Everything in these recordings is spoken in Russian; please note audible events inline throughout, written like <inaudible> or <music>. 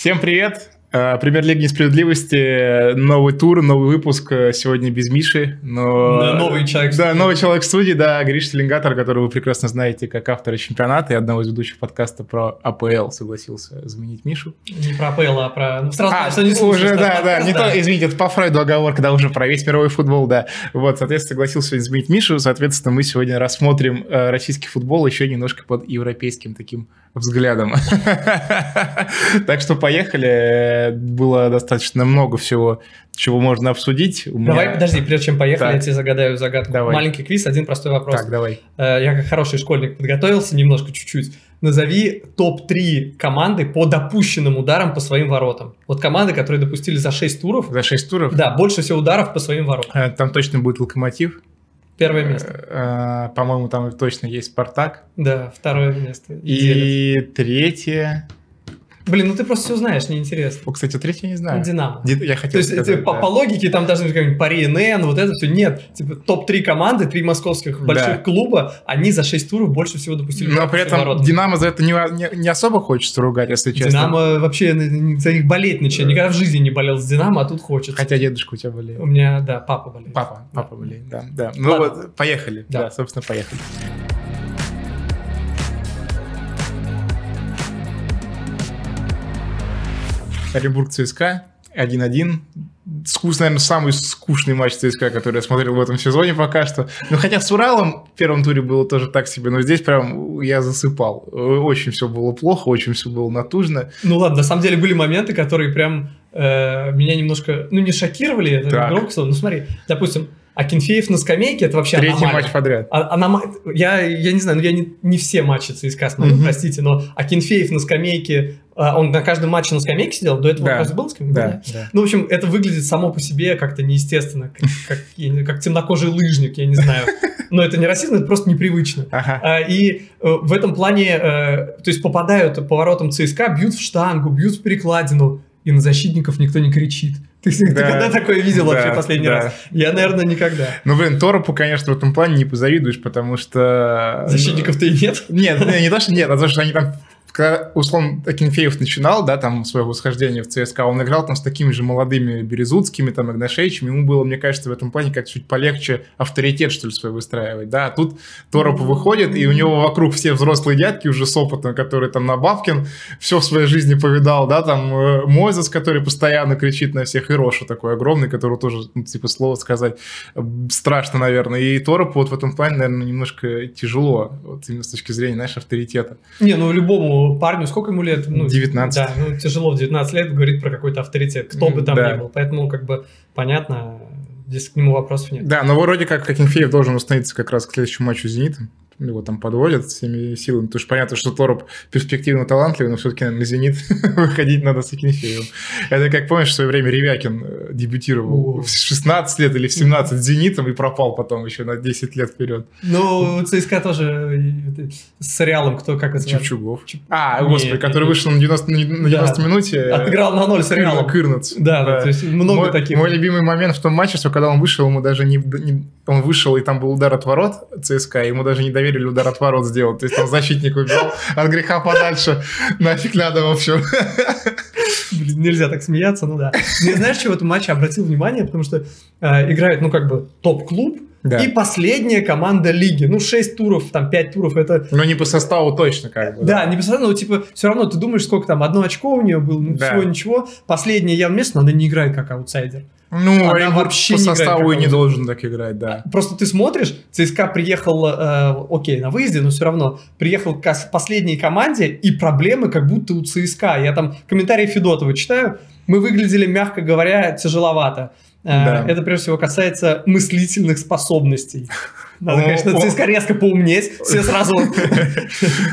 Всем привет! Э, Премьер-лига несправедливости, новый тур, новый выпуск. э, Сегодня без Миши, но... Да, новый человек в Да, студии. новый человек в студии, да, Гриш Теленгатор, которого вы прекрасно знаете как автора чемпионата и одного из ведущих подкаста про АПЛ, согласился заменить Мишу. Не про ПЛ, а про... Ну, сразу А, что не слушаешь уже, да, да, подкаст, не то, извините, это по Фрейду оговорка, да, уже про весь мировой футбол, да. Вот, соответственно, согласился сегодня заменить Мишу, соответственно, мы сегодня рассмотрим э, российский футбол еще немножко под европейским таким взглядом. <laughs> Так что поехали, было достаточно много всего, чего можно обсудить. У меня- Давай, подожди, прежде чем поехали, Так. я тебе загадаю загадку. Давай. Маленький квиз, один простой вопрос. Так, давай. Э, Я как хороший школьник подготовился немножко, чуть-чуть. Назови топ-3 команды по допущенным ударам по своим воротам. Вот команды, которые допустили за 6 туров. За 6 туров? Да, больше всего ударов по своим воротам. Э, Там точно будет Локомотив. Первое место. Э, э, По-моему, там точно есть Спартак. Да, второе место. И третье... Блин, ну ты просто все знаешь, неинтересно. О, кстати, третье не знаю. Динамо. Ди- Я То хотел есть сказать, типа, по, да. по логике там должны быть какие-нибудь Пари НН, вот это все. Нет, типа топ-3 команды, три московских больших Да. клуба, они за 6 туров больше всего допустили. Но при этом воротам. Динамо за это не, не- не особо хочется ругать, если честно. Динамо вообще за них болеть начал. Никогда в жизни не болел с Динамо, а тут хочется. Хотя дедушка у тебя У болеет. меня, да, папа болеет. Папа, папа болеет, да. да. Ну Ладно. вот, поехали. Да. Да. собственно, поехали. Оренбург ЦСКА 1-1. Скус, наверное, самый скучный матч ЦСКА, который я смотрел в этом сезоне пока что. Ну, хотя с Уралом в первом туре было тоже так себе, но здесь прям я засыпал. Очень все было плохо, очень все было натужно. Ну ладно, на самом деле были моменты, которые прям э, меня немножко, ну не шокировали, это Так. громко слово. Ну смотри, допустим, Акинфеев на скамейке, это вообще Третий аномалия. матч подряд. А- анома- Я, я не знаю, ну я не, не все матчи ЦСКА смотрю, Мгм. простите, но Акинфеев на скамейке, а, он на каждом матче на скамейке сидел, до этого Да. он разве был на скамейке? Да, да. Ну, в общем, это выглядит само по себе как-то неестественно, как, как, как темнокожий лыжник, я не знаю. Но это не расизм, это просто непривычно. Ага. А, И э, в этом плане, э, то есть попадают по воротам ЦСКА, бьют в штангу, бьют в перекладину, и на защитников никто не кричит. Ты, ты Да. когда такое видел вообще Да, последний да. раз? Я, наверное, никогда. Ну, блин, Торопу, конечно, в этом плане не позавидуешь, потому что... Защитников-то и нет. Нет, не, не то, что нет, а то, что они там когда, условно, Акинфеев начинал, да, там, свое восхождение в ЦСКА, он играл там с такими же молодыми Березутскими, там, Игнашевичами, ему было, мне кажется, в этом плане как чуть полегче авторитет, что ли, свой выстраивать, да, а тут Торопу выходит, и у него вокруг все взрослые дядьки уже с опытом, которые там на Бабкин все в своей жизни повидал, да, там, э, Мойзес, который постоянно кричит на всех, и Роша такой огромный, который тоже, ну, типа, слово сказать страшно, наверное, и Торопу вот в этом плане, наверное, немножко тяжело, вот именно с точки зрения, знаешь, авторитета. Не, ну любому парню, сколько ему лет? Ну, 19. Да, ну тяжело в 19 лет говорить про какой-то авторитет, кто бы там Да. ни был. Поэтому, как бы, понятно, здесь к нему вопросов нет. Да, но вроде как Акинфеев должен установиться как раз к следующему матчу с «Зенитом». Его там подводят всеми силами. Потому что понятно, что Тороп перспективно талантливый, но все-таки на «Зенит» <laughs> выходить надо с Акинфеевым. Это как, помнишь, в свое время Ревякин э, дебютировал О. в 16 лет или в 17 с «Зенитом» и пропал потом еще на 10 лет вперед. Ну, ЦСКА тоже э, с реалом, кто, как это? Чепчугов. Чеп- А, господи, нет, который нет. вышел на 90, на 90 Да. минуте. Отыграл на ноль с реалом. Кырнац. Да, да, то есть много мой, таких. Мой любимый момент в том матче, что когда он вышел, ему даже не, не- Он вышел, и там был удар от ворот ЦСКА, ему даже не доверили удар от ворот сделать. То есть там защитник убежал от греха подальше. Нафиг надо, в общем. Блин, нельзя так смеяться, ну да. Не знаешь, чего в этом матче обратил внимание? Потому что э, играет, ну, как бы, топ-клуб Да. и последняя команда лиги. Ну, 6 туров, там, 5 туров, это... Но не по составу точно, как бы. Да, не представляю, но, типа, все равно ты думаешь, сколько там, одно очко у нее было, ну, Да. всего ничего. Последнее явно место, она не играет как аутсайдер. Ну, Она вообще по не составу и не должен так играть, да. Просто ты смотришь, ЦСКА приехал, э, окей, на выезде, но все равно приехал к ос- последней команде, и проблемы как будто у ЦСКА. Я там комментарии Федотова читаю, мы выглядели, мягко говоря, тяжеловато. Э, Да. Это прежде всего касается мыслительных способностей. Надо, О, конечно. ЦСКА резко поумнеть, все сразу...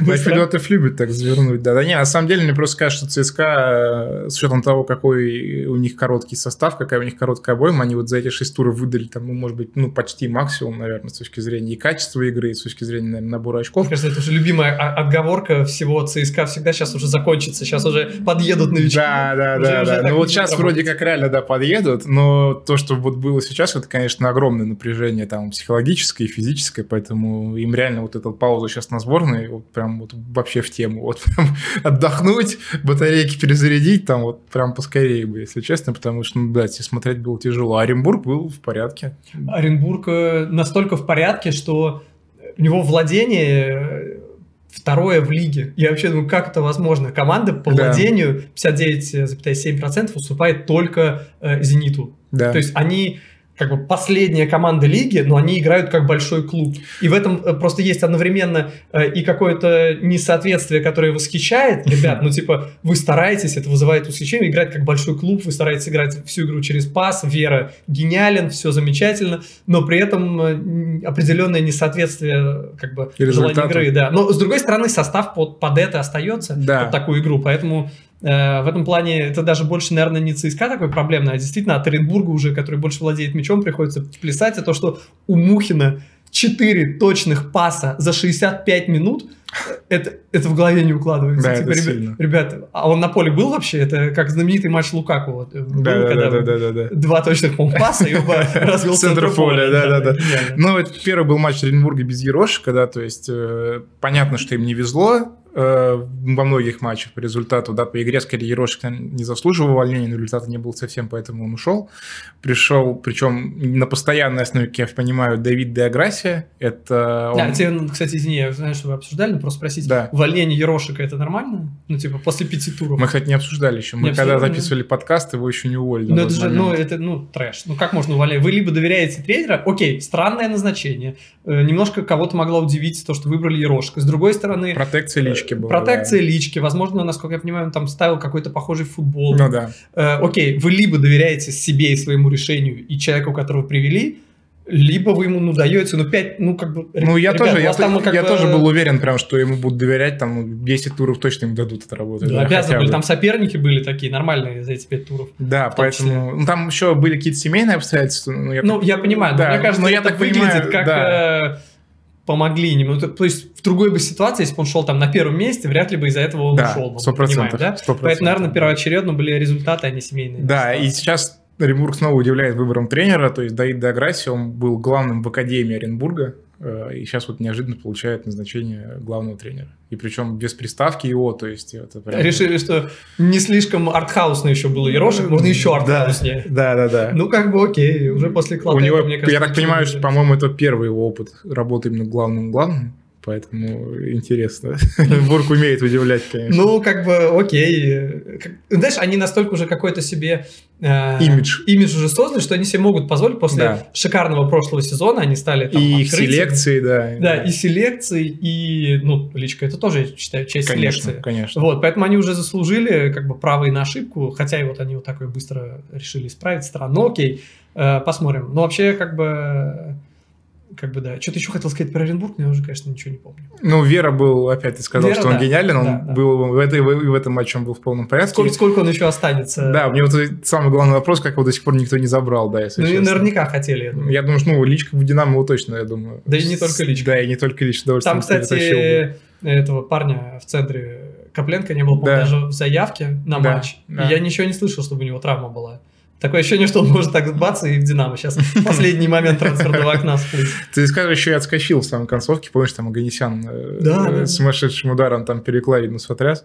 Федотов <laughs> любит так завернуть, да. Да не, на самом деле мне просто кажется, что ЦСКА, э, с учетом того, какой у них короткий состав, какая у них короткая обойма, они вот за эти шесть туров выдали там, ну, может быть, ну, почти максимум, наверное, с точки зрения и качества игры, и с точки зрения, наверное, набора очков. Мне кажется, это уже любимая отговорка всего ЦСКА всегда сейчас уже закончится. Сейчас уже подъедут новички. Да, да, да, Ну вот сейчас вроде как реально, да, подъедут, но то, что вот было сейчас, это, конечно, огромное напряжение там психологическое и физическое, поэтому им реально вот эта пауза сейчас на сборной вот прям вот вообще в тему. Вот прям <laughs> отдохнуть, батарейки перезарядить, там вот прям поскорее бы, если честно, потому что, ну да, смотреть было тяжело. А Оренбург был в порядке. Оренбург э, настолько в порядке, что у него владение э, второе в лиге. Я вообще думаю, как это возможно? Команда по да. владению 59,7% уступает только э, «Зениту». Да. То есть они как бы последняя команда лиги, но они играют как большой клуб. И в этом э, просто есть одновременно э, и какое-то несоответствие, которое восхищает. <laughs> Ребят, ну типа вы стараетесь, это вызывает восхищение, играть как большой клуб, вы стараетесь играть всю игру через пас, Вера гениален, все замечательно, но при этом э, определенное несоответствие как бы желания игры. Да. Но с другой стороны состав под, под это остается, да. под такую игру, поэтому Э, в этом плане это даже больше, наверное, не ЦСКА такой проблемный, а действительно от Оренбурга уже, который больше владеет мячом, приходится плясать. А то, что у Мухина 4 точных паса за 65 минут, это, это в голове не укладывается. Да, типа, это ребят, ребята, а он на поле был вообще? Это как знаменитый матч Лукаку. Вот, э, был, да, когда да, да, да, да, Два точных паса, и оба <laughs> развел центр поля. Да, да, да. Ну, это первый был матч Оренбурга без Ерошика, да, то есть э, понятно, что им не везло, Э, во многих матчах по результату, да, по игре скорее Ерошик не заслуживал увольнения, но результата не был совсем, поэтому он ушел. Пришел, причем на постоянной основе, как я понимаю, Давид Деаграсия. Это он... Да, тебе, кстати, извини, я знаю, что вы обсуждали, но просто спросить, да. Увольнение Ерошика это нормально? Ну, типа, после пяти туров? Мы, кстати, не обсуждали еще. Мы не когда записывали подкаст, его еще не уволили. Ну, это же, ну, это, ну, трэш. Ну, как можно увольнять? Вы либо доверяете тренера, окей, странное назначение, э, немножко кого-то могло удивить то, что выбрали Ерошика. С другой стороны... Протекция лички лички была. Протекция да. лички. Возможно, насколько я понимаю, он там ставил какой-то похожий футбол. Ну да. Э, окей, вы либо доверяете себе и своему решению, и человеку, которого привели, либо вы ему ну, даете, ну, 5, ну, как бы... Ну, я, ребят, тоже, я, там, как я бы... тоже был уверен, прям, что ему будут доверять, там, 10 туров точно им дадут это работать. Да, да обязаны были, там соперники были такие нормальные за эти 5 туров. Да, поэтому... Ну, там еще были какие-то семейные обстоятельства. Ну, я, ну, я понимаю, да, мне кажется, но я так выглядит понимаю, как... Да. Э, помогли ему. Ну, то, есть в другой бы ситуации, если бы он шел там на первом месте, вряд ли бы из-за этого он да, ушел. Сто процентов. Да? Поэтому, наверное, первоочередно были результаты, а не семейные. Да, и сейчас Оренбург снова удивляет выбором тренера, то есть Давид Даграси, он был главным в Академии Оренбурга, э, и сейчас вот неожиданно получает назначение главного тренера. И причем без приставки ИО, то есть это прям... <laughs> Решили, что не слишком артхаусно еще было Ерошек, можно еще артхауснее. Да, да, да. Ну, как бы окей, уже после Клотека, У него, мне кажется, я так понимаю, что, по-моему, это первый его опыт работы именно главным-главным поэтому интересно. <laughs> Бург умеет удивлять, конечно. Ну, как бы, окей. Знаешь, они настолько уже какой-то себе... Э, имидж. Имидж уже создали, что они себе могут позволить после да. шикарного прошлого сезона, они стали там, И селекции, да. Да, и селекции, и, ну, личка, это тоже, я считаю, часть конечно, селекции. Конечно, Вот, поэтому они уже заслужили, как бы, право и на ошибку, хотя и вот они вот так быстро решили исправить, странно, окей, э, посмотрим. Но вообще, как бы как бы да. Что-то еще хотел сказать про Оренбург, но я уже, конечно, ничего не помню. Ну, Вера был, опять ты сказал, Вера, что он да, гениален, он да, был да. в, этой, в, этом матче он был в полном порядке. Сколько, сколько он еще останется? Да, мне вот самый главный вопрос, как его до сих пор никто не забрал, да, если Ну, честно. и наверняка хотели, я думаю. Я думаю, что, ну, личка в Динамо его точно, я думаю. Да и не только личка. Да, и не только личка. Там, кстати, этого парня в центре Копленко не было, да. даже в заявке на да, матч. Да. И я ничего не слышал, чтобы у него травма была. Такое ощущение, что он может так бац и в Динамо. Сейчас <laughs> последний момент трансферного окна всплыть. Ты скажешь, еще и отскочил в самой концовке. Помнишь, там Аганесян э, да, э, да. сумасшедшим ударом там перекладину сотряс.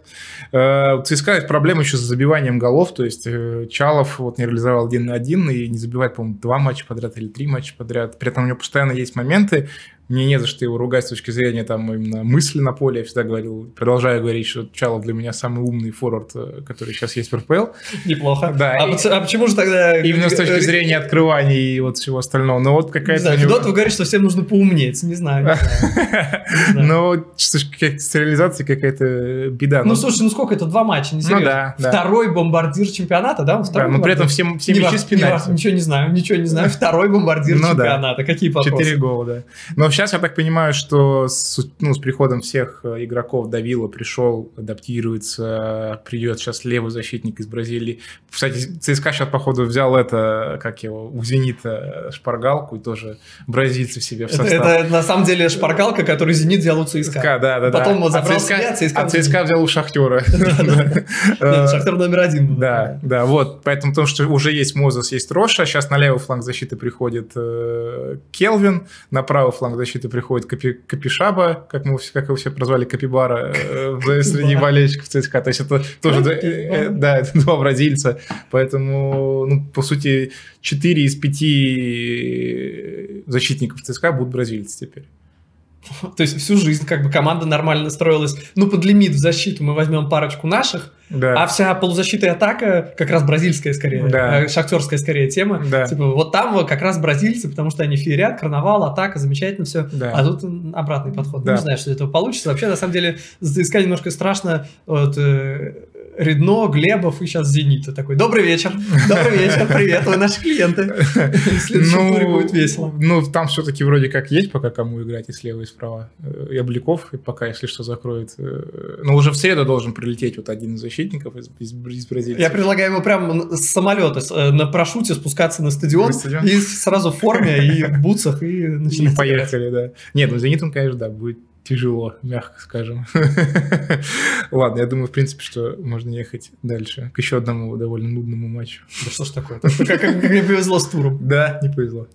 Э, ЦСКА проблема еще с забиванием голов. То есть э, Чалов вот не реализовал один на один и не забивает, по-моему, два матча подряд или три матча подряд. При этом у него постоянно есть моменты, мне не за что его ругать с точки зрения там именно мысли на поле. Я всегда говорил, продолжаю говорить, что Чалов для меня самый умный форвард, э, который сейчас есть в РПЛ. Неплохо. Да. А, и, а почему же тогда... Именно с точки зрения открываний и вот всего остального. Но вот какая-то... Не знаю, него... вы говорите, что всем нужно поумнеть. Не знаю. <laughs> Ну, с реализацией какая-то беда. Ну, слушай, ну сколько это? Два матча, не Ну да. Второй бомбардир чемпионата, да? Да, но при этом все мячи с Ничего не знаю, ничего не знаю. <laughs> Второй бомбардир ну чемпионата. Какие вопросы? Четыре гола, да. Но сейчас Сейчас я так понимаю, что с, ну, с приходом всех э, игроков Давила пришел, адаптируется, придет сейчас левый защитник из Бразилии. Кстати, ЦСКА сейчас, походу, взял это, как его, у Зенита шпаргалку и тоже бразильцы себе в состав. Это, это на самом деле шпаргалка, которую Зенит взял у ЦСКА. ЦСКА да, да, Потом да. он забрал а ЦСКА, себя, ЦСКА, а ЦСКА взял у Шахтера. <laughs> <laughs> Шахтер номер один. Да, да, вот. Поэтому то, что уже есть Мозес, есть Роша, сейчас на левый фланг защиты приходит э, Келвин, на правый фланг защиты приходит Капи, Капишаба, как, мы, как его все прозвали, Капибара э, среди болельщиков ЦСКА. То есть это тоже, э, да, это два бразильца. Поэтому, ну, по сути, 4 из 5 защитников ЦСКА будут бразильцы теперь. То есть всю жизнь как бы команда нормально строилась. Ну, под лимит в защиту мы возьмем парочку наших, да. а вся полузащита и атака как раз бразильская скорее, да. э, шахтерская скорее тема. Да. Типа вот там как раз бразильцы, потому что они феерят, карнавал, атака, замечательно все. Да. А тут обратный подход. Да. Не знаю, что из этого получится. Вообще, на самом деле, за ЦСКА немножко страшно. Вот, э, Редно, Глебов и сейчас Зенита. Такой, добрый вечер, добрый вечер, привет, вы наши клиенты. Ну, будет весело. Ну, там все-таки вроде как есть пока кому играть и слева, и справа. И Обликов, и пока, если что, закроет. Э, но уже в среду должен прилететь вот один из защитников из, из, из Бразилии. Я предлагаю ему прямо с самолета э, на парашюте спускаться на стадион, на стадион? и сразу в форме, и в бутсах, и начинать. И поехали, да. Нет, ну Зенит он, конечно, да, будет тяжело, мягко скажем. <laughs> Ладно, я думаю, в принципе, что можно ехать дальше к еще одному довольно нудному матчу. Да что ж такое? Как, как, не повезло с туром. Да, не повезло.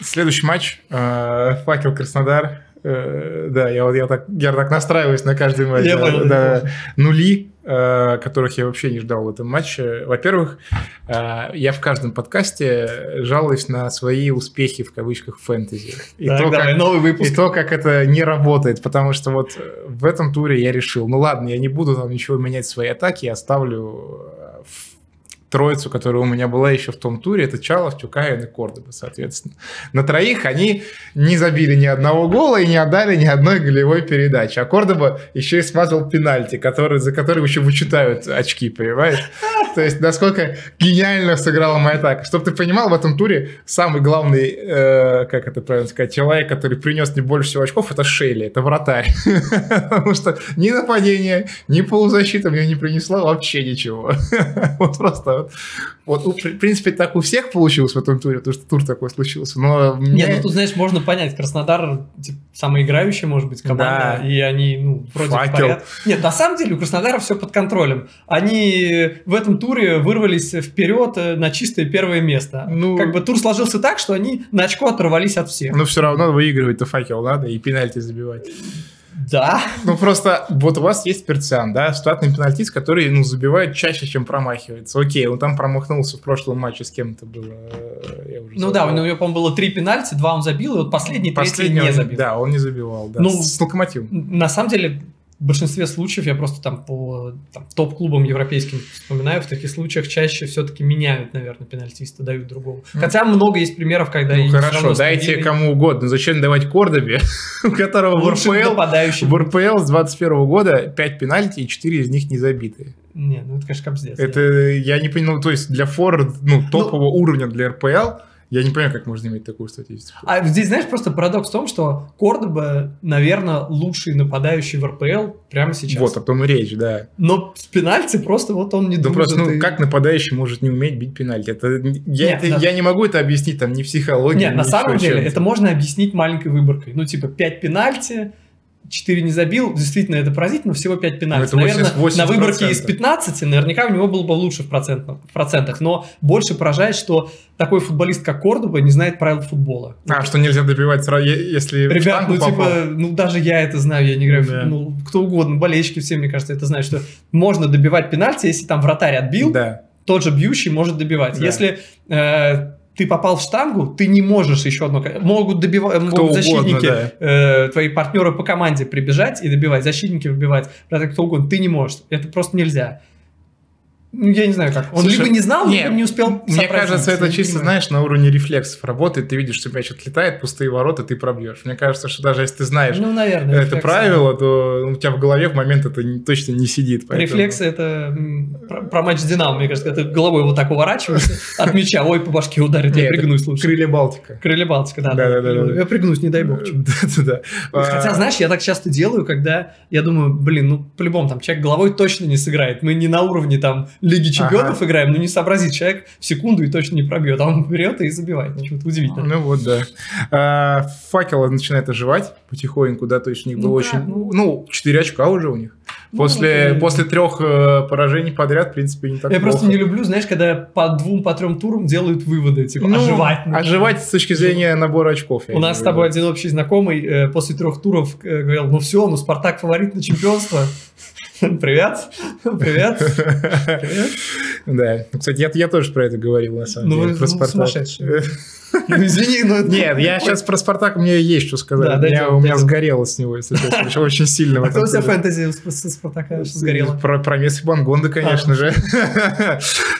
Следующий матч. Э, Факел Краснодар. Э, да, я вот я так, я так настраиваюсь на каждый матч. Я да, понял. Нули, которых я вообще не ждал в этом матче. Во-первых, э, я в каждом подкасте жалуюсь на свои успехи в кавычках фэнтези. И, так, то, давай, как, новый выпуск. и то, как это не работает. Потому что вот в этом туре я решил, ну ладно, я не буду там ничего менять в своей атаке, я оставлю троицу, которая у меня была еще в том туре, это Чалов, Тюкаин и Кордоба, соответственно. На троих они не забили ни одного гола и не отдали ни одной голевой передачи. А Кордоба еще и смазал пенальти, который, за которым еще вычитают очки, понимаешь? То есть, насколько гениально сыграла моя атака. Чтобы ты понимал, в этом туре самый главный, э, как это правильно сказать, человек, который принес не больше всего очков, это Шейли, это вратарь. <laughs> Потому что ни нападение, ни полузащита мне не принесла вообще ничего. <laughs> Вот просто вот, вот, в принципе, так у всех получилось в этом туре, потому что тур такой случился. Но мне... Нет, ну тут, знаешь, можно понять, Краснодар типа, самая играющая, может быть, команда, да. и они, ну, вроде Факел. в порядке. Нет, на самом деле у Краснодара все под контролем. Они в этом туре вырвались вперед э, на чистое первое место. Ну, как бы тур сложился так, что они на очко оторвались от всех. Но все равно выигрывать-то факел надо и пенальти забивать. Да. Ну просто вот у вас есть Перциан, да, штатный пенальтист, который ну, забивает чаще, чем промахивается. Окей, он там промахнулся в прошлом матче с кем-то было. Уже ну да, у него, по-моему, было три пенальти, два он забил, и вот последний, третий не забил. Да, он не забивал, да, ну, с локомотивом. На самом деле, в большинстве случаев, я просто там по там, топ-клубам европейским вспоминаю, в таких случаях чаще все-таки меняют, наверное, пенальтиста, дают другого. Mm. Хотя много есть примеров, когда... Ну хорошо, дайте кому угодно. Зачем давать Кордобе, <laughs> у которого в РПЛ, в РПЛ с 21 года 5 пенальти и 4 из них не забитые. Не, ну это, конечно, капздец. Это, я не понимаю, то есть для форвард, ну, ну топового ну, уровня для РПЛ я не понимаю, как можно иметь такую статистику. А здесь, знаешь, просто парадокс в том, что Кордоба, наверное, лучший нападающий в РПЛ прямо сейчас. Вот, о том и речь, да. Но с пенальти просто вот он не да просто, ну, и... как нападающий может не уметь бить пенальти? Это, я, Нет, это, на... я не могу это объяснить, там, ни психологией, Нет, на самом деле, это можно объяснить маленькой выборкой. Ну, типа, 5 пенальти, 4 не забил, действительно это поразительно, всего 5 пенальти. Ну, наверное, 80%. на выборке из 15 наверняка у него было бы лучше в, процентах, в процентах, но больше поражает, что такой футболист, как Кордоба, не знает правил футбола. А, что нельзя добивать если Ребят, ну попал. типа, ну даже я это знаю, я не играю, да. ну кто угодно, болельщики все, мне кажется, это знают, что можно добивать пенальти, если там вратарь отбил, да. тот же бьющий может добивать. Да. Если э, ты попал в штангу, ты не можешь еще одно... Могут добивать, могут угодно, защитники, да. э, твои партнеры по команде прибежать и добивать, защитники выбивать, кто угодно, ты не можешь. Это просто нельзя. Ну, я не знаю как. Он Слушай, либо не знал, нет, либо не успел Мне кажется, это чисто, знаешь, на уровне рефлексов работает. Ты видишь, что мяч отлетает, пустые ворота, ты пробьешь. Мне кажется, что даже если ты знаешь ну, наверное, это правило, то у тебя в голове в момент это точно не сидит. Поэтому... Рефлексы это про, про матч с Динамо, мне кажется, ты головой вот так уворачиваешься от мяча, ой, по башке ударит, я пригнусь лучше. Крылья Балтика. Крылья Балтика, да. Да, да, да. Я пригнусь, не дай бог. Да, да. Хотя, знаешь, я так часто делаю, когда я думаю, блин, ну, по-любому там человек головой точно не сыграет. Мы не на уровне там Лиги Чемпионов ага. играем, но не сообразит человек в секунду и точно не пробьет, а он берет и забивает. Почему-то удивительно. Ну вот, да. А, факел начинает оживать потихоньку, да, то есть у них ну, было да, очень... Ну, ну, 4 очка уже у них. После, Ну, после трех э, поражений подряд, в принципе, не так Я плохо. просто не люблю, знаешь, когда по двум, по трем турам делают выводы, типа, Ну, оживать. нужно. Оживать с точки зрения набора очков. У нас с тобой один общий знакомый э, после трех туров э, говорил, ну все, ну Спартак фаворит на чемпионство. <laughs> Привет, привет, привет. <laughs> Да. Кстати, я, я тоже про это говорил, на самом Ну, деле, про ну, Спартак. сумасшедшие. <laughs> Ну, извини, но... Нет, я сейчас про Спартак, мне есть что сказать. Да, у меня, у меня сгорело с него, если честно. Очень сильно. А кто у тебя фэнтези с- Спартака сгорело? Про, про Месси Бангонда, конечно А. же.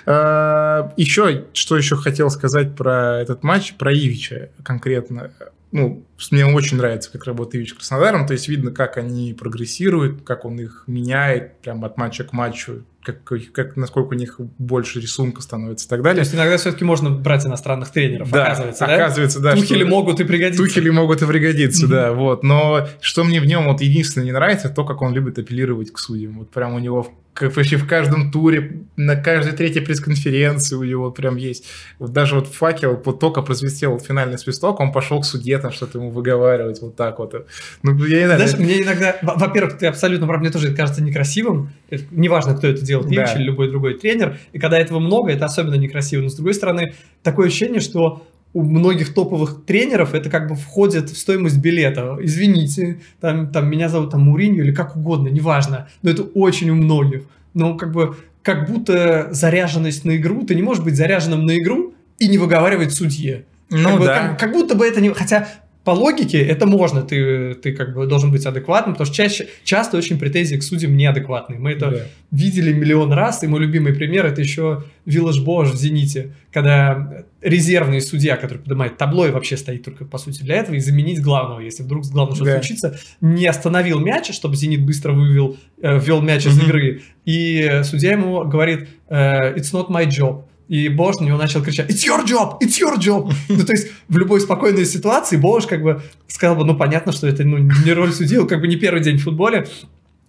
А, Еще, что еще хотел сказать про этот матч, про Ивича конкретно. Ну, мне очень нравится, как работает Ивич Краснодаром. То есть видно, как они прогрессируют, как он их меняет прям от матча к матчу, как, как, насколько у них больше рисунка становится и так То далее. есть иногда все-таки можно брать иностранных тренеров, Да, оказывается, да? оказывается, да. Тухели что- могут и пригодиться. Тухели могут и пригодиться, да, вот. Но что мне в нем вот единственное не нравится, то, как он любит апеллировать к судьям. Вот прям у него как вообще в каждом туре, на каждой третьей пресс-конференции у него прям есть. Вот даже вот факел, вот только прозвестел вот финальный свисток, он пошел к судье там что-то ему выговаривать, вот так вот. Ну, я не знаю. Знаешь, мне иногда, во- во-первых, ты абсолютно прав, мне тоже это кажется некрасивым. Это Неважно, кто это делает, Ильич Да. или любой другой тренер. И когда этого много, это особенно некрасиво. Но с другой стороны, такое ощущение, что у многих топовых тренеров это как бы входит в стоимость билета. Извините, там, там меня зовут там Муринью или как угодно, неважно. Но это очень у многих. Но как бы как будто заряженность на игру, ты не можешь быть заряженным на игру и не выговаривать судье. ну Как бы, да. Как, как будто бы это не... Хотя по логике это можно, ты, ты как бы должен быть адекватным, потому что чаще, часто очень претензии к судьям неадекватные. Мы это Да. видели миллион раз, и мой любимый пример это еще Виллаж Бош в «Зените», когда резервный судья, который поднимает табло и вообще стоит только, по сути, для этого, и заменить главного, если вдруг с главным что-то Да. случится, не остановил мяч, чтобы «Зенит» быстро вывел, э, ввел мяч из Мгм. игры, и судья ему говорит э, «It's not my job». И Бош на него начал кричать «It's your job! It's your job!» <laughs> Ну, то есть, в любой спокойной ситуации Бош как бы сказал бы, ну, понятно, что это ну, не роль судьи, он как бы не первый день в футболе,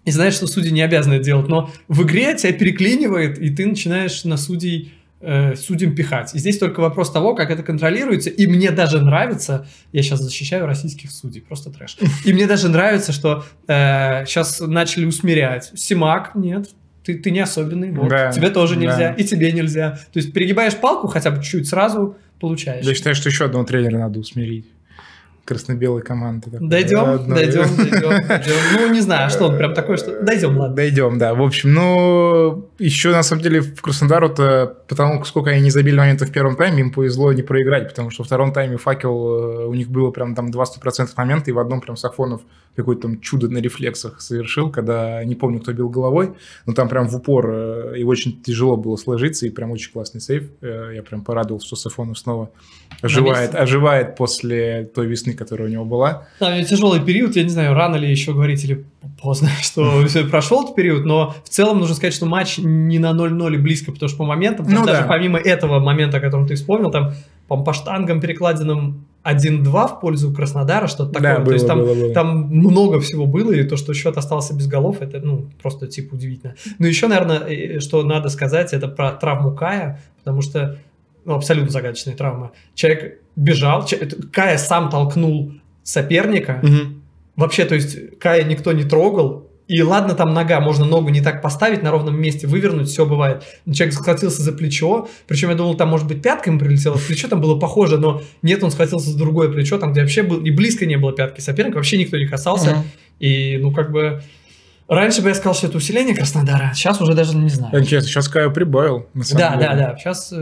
и знаешь, что судьи не обязаны это делать, но в игре тебя переклинивает, и ты начинаешь на судей э, судьям пихать. И здесь только вопрос того, как это контролируется. И мне даже нравится, я сейчас защищаю российских судей, просто трэш. И мне даже нравится, что сейчас начали усмирять. Симак, нет, ты, ты не особенный, вот. Да, тебе тоже да. нельзя, и тебе нельзя. То есть перегибаешь палку хотя бы чуть-чуть, сразу получаешь. Я считаю, что еще одного тренера надо усмирить. Красно-белой команды. такой. Дойдем, Одно. дойдем, дойдем, дойдем. Ну, не знаю, что он прям такой, что... <laughs> Дойдем, ладно. Дойдем, да. В общем, ну, еще на самом деле в Краснодару-то, потому сколько они не забили моментов в первом тайме, им повезло не проиграть, потому что во втором тайме факел, э, у них было прям там 20% момента, и в одном прям Сафонов какое-то там чудо на рефлексах совершил, когда, не помню, кто бил головой, но там прям в упор, э, и очень тяжело было сложиться, и прям очень классный сейв. Э, Я прям порадовался, что Сафонов снова оживает, оживает после той весны, которая у него была. Да, тяжелый период, я не знаю, рано ли еще говорить или поздно, <laughs> что прошел этот период, но в целом нужно сказать, что матч не на 0-0 и близко, потому что по моментам, там Ну даже да. помимо этого момента, о котором ты вспомнил, там по, по штангам перекладинам 1-2 в пользу Краснодара, что-то такое. Да, То было, есть там, было, было. там много всего было, и то, что счет остался без голов, это, ну, просто, типа, удивительно. Но еще, наверное, э, что надо сказать, это про травму Кая, потому что, ну, абсолютно загадочная травма. Человек бежал, Кая сам толкнул соперника, Вообще, то есть Кая никто не трогал. И ладно, там нога, можно ногу не так поставить, на ровном месте вывернуть, все бывает. Человек схватился за плечо, причем я думал, там, может быть, пятка ему прилетела в плечо, там было похоже, но нет, он схватился за другое плечо, там, где вообще был, и близко не было пятки соперника, вообще никто не касался. Мгм. И, ну, как бы, раньше бы я сказал, что это усиление Краснодара, сейчас уже даже не знаю. Честно, сейчас Каю прибавил, на самом Да, деле. да, да, сейчас...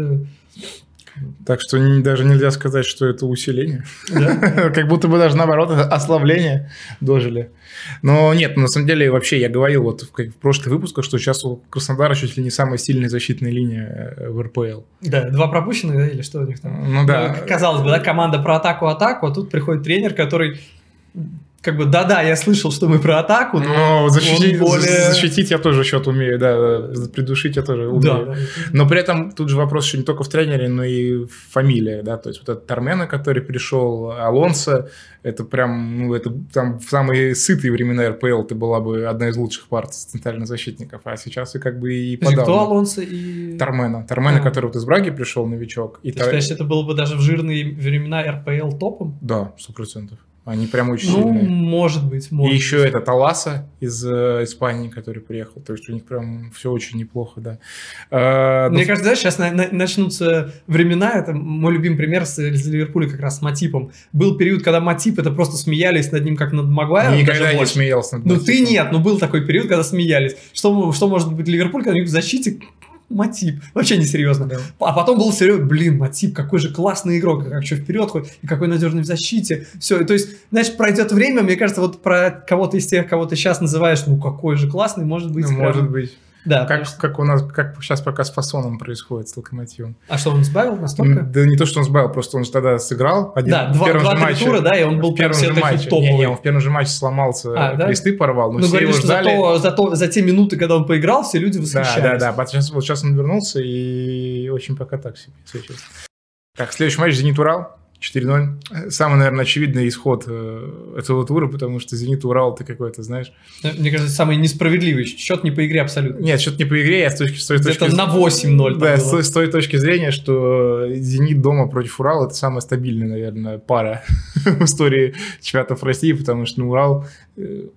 Так что даже нельзя сказать, что это усиление. <laughs> Как будто бы даже наоборот, ослабление дожили. Но нет, на самом деле вообще я говорил вот в, в прошлых выпусках, что сейчас у Краснодара чуть ли не самая сильная защитная линия э, в РПЛ. Да, два пропущенных, да, или что у них там? Ну да. Ну, казалось бы, да, команда про атаку-атаку, а тут приходит тренер, который как бы, да-да, я слышал, что мы про атаку, но... Но защитить, более- защитить я тоже счет умею, да, придушить я тоже умею. Да. Но при этом тут же вопрос еще не только в тренере, но и в фамилии, да, то есть вот этот Тармена, который пришел, Алонсо, это прям, ну, это там в самые сытые времена РПЛ ты была бы одна из лучших пар центральных защитников, а сейчас и как бы и Подожди, кто подавно. Алонсо и... Тармена. Тармена, А. который вот из Браги пришел, новичок. И Ты Тар- считаешь, это было бы даже в жирные времена РПЛ топом? Да, сто процентов. Они прям очень Ну, сильные. может быть, может И еще быть. это Таласа из э, Испании, который приехал. То есть у них прям все очень неплохо, да. Э, Мне ну, кажется, знаешь, сейчас на- на- начнутся времена, это мой любимый пример с, из Ливерпуля как раз с Матипом. Был период, когда Матип, это просто смеялись над ним как над Магуайром. никогда не смеялся над Ну ты нет, ну был такой период, когда смеялись. Что, что может быть Ливерпуль, когда у них в защите Матип? Вообще не серьезно. Да. А потом был серьезно, блин, Матип, какой же классный игрок, как что вперед ходит, и какой надежный в защите. Все, то есть, знаешь, пройдет время, мне кажется, вот про кого-то из тех, кого ты сейчас называешь, ну какой же классный, может быть. Ну, прям- может быть. Да, Как, что- как у нас, как сейчас пока с Фасоном происходит, с Локомотивом. А что, он сбавил настолько? Да не то, что он сбавил, просто он же тогда сыграл. Один, Да, два, первом же два-три матче. тура, да, и он был в первом же матче. топовый. Не, не, он в первом же матче сломался, А, да? кресты порвал, но Ну, все говоришь, его что ждали. за, то, за, те минуты, когда он поиграл, все люди Да, восхищались. да, да. Вот сейчас, вот сейчас он вернулся и очень пока так себе, если честно. Так, следующий матч Зенит Урал. 4-0. Самый, наверное, очевидный исход э, этого тура, потому что Зенит Урал ты какой-то, знаешь. Мне кажется, самый несправедливый счет не по игре абсолютно. Нет, что-то не по игре, я с точки, с той точки Где-то на 8-0 там Да, с, было. той- с той точки зрения, что Зенит дома против Урала это самая стабильная, наверное, пара <laughs> в истории чемпионатов России, потому что ну, Урал,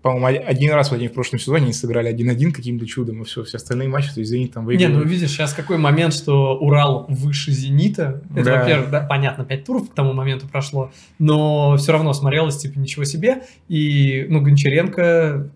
по-моему, один- раз в один в прошлом сезоне они сыграли 1-1 каким-то чудом, и все, все остальные матчи, то есть Зенит там Не, выиграл. ну видишь, сейчас какой момент, что Урал выше Зенита. Это, Да. во-первых, да, понятно, 5 туров к тому моменту прошло, но все равно смотрелось, типа, ничего себе. И, ну, Гончаренко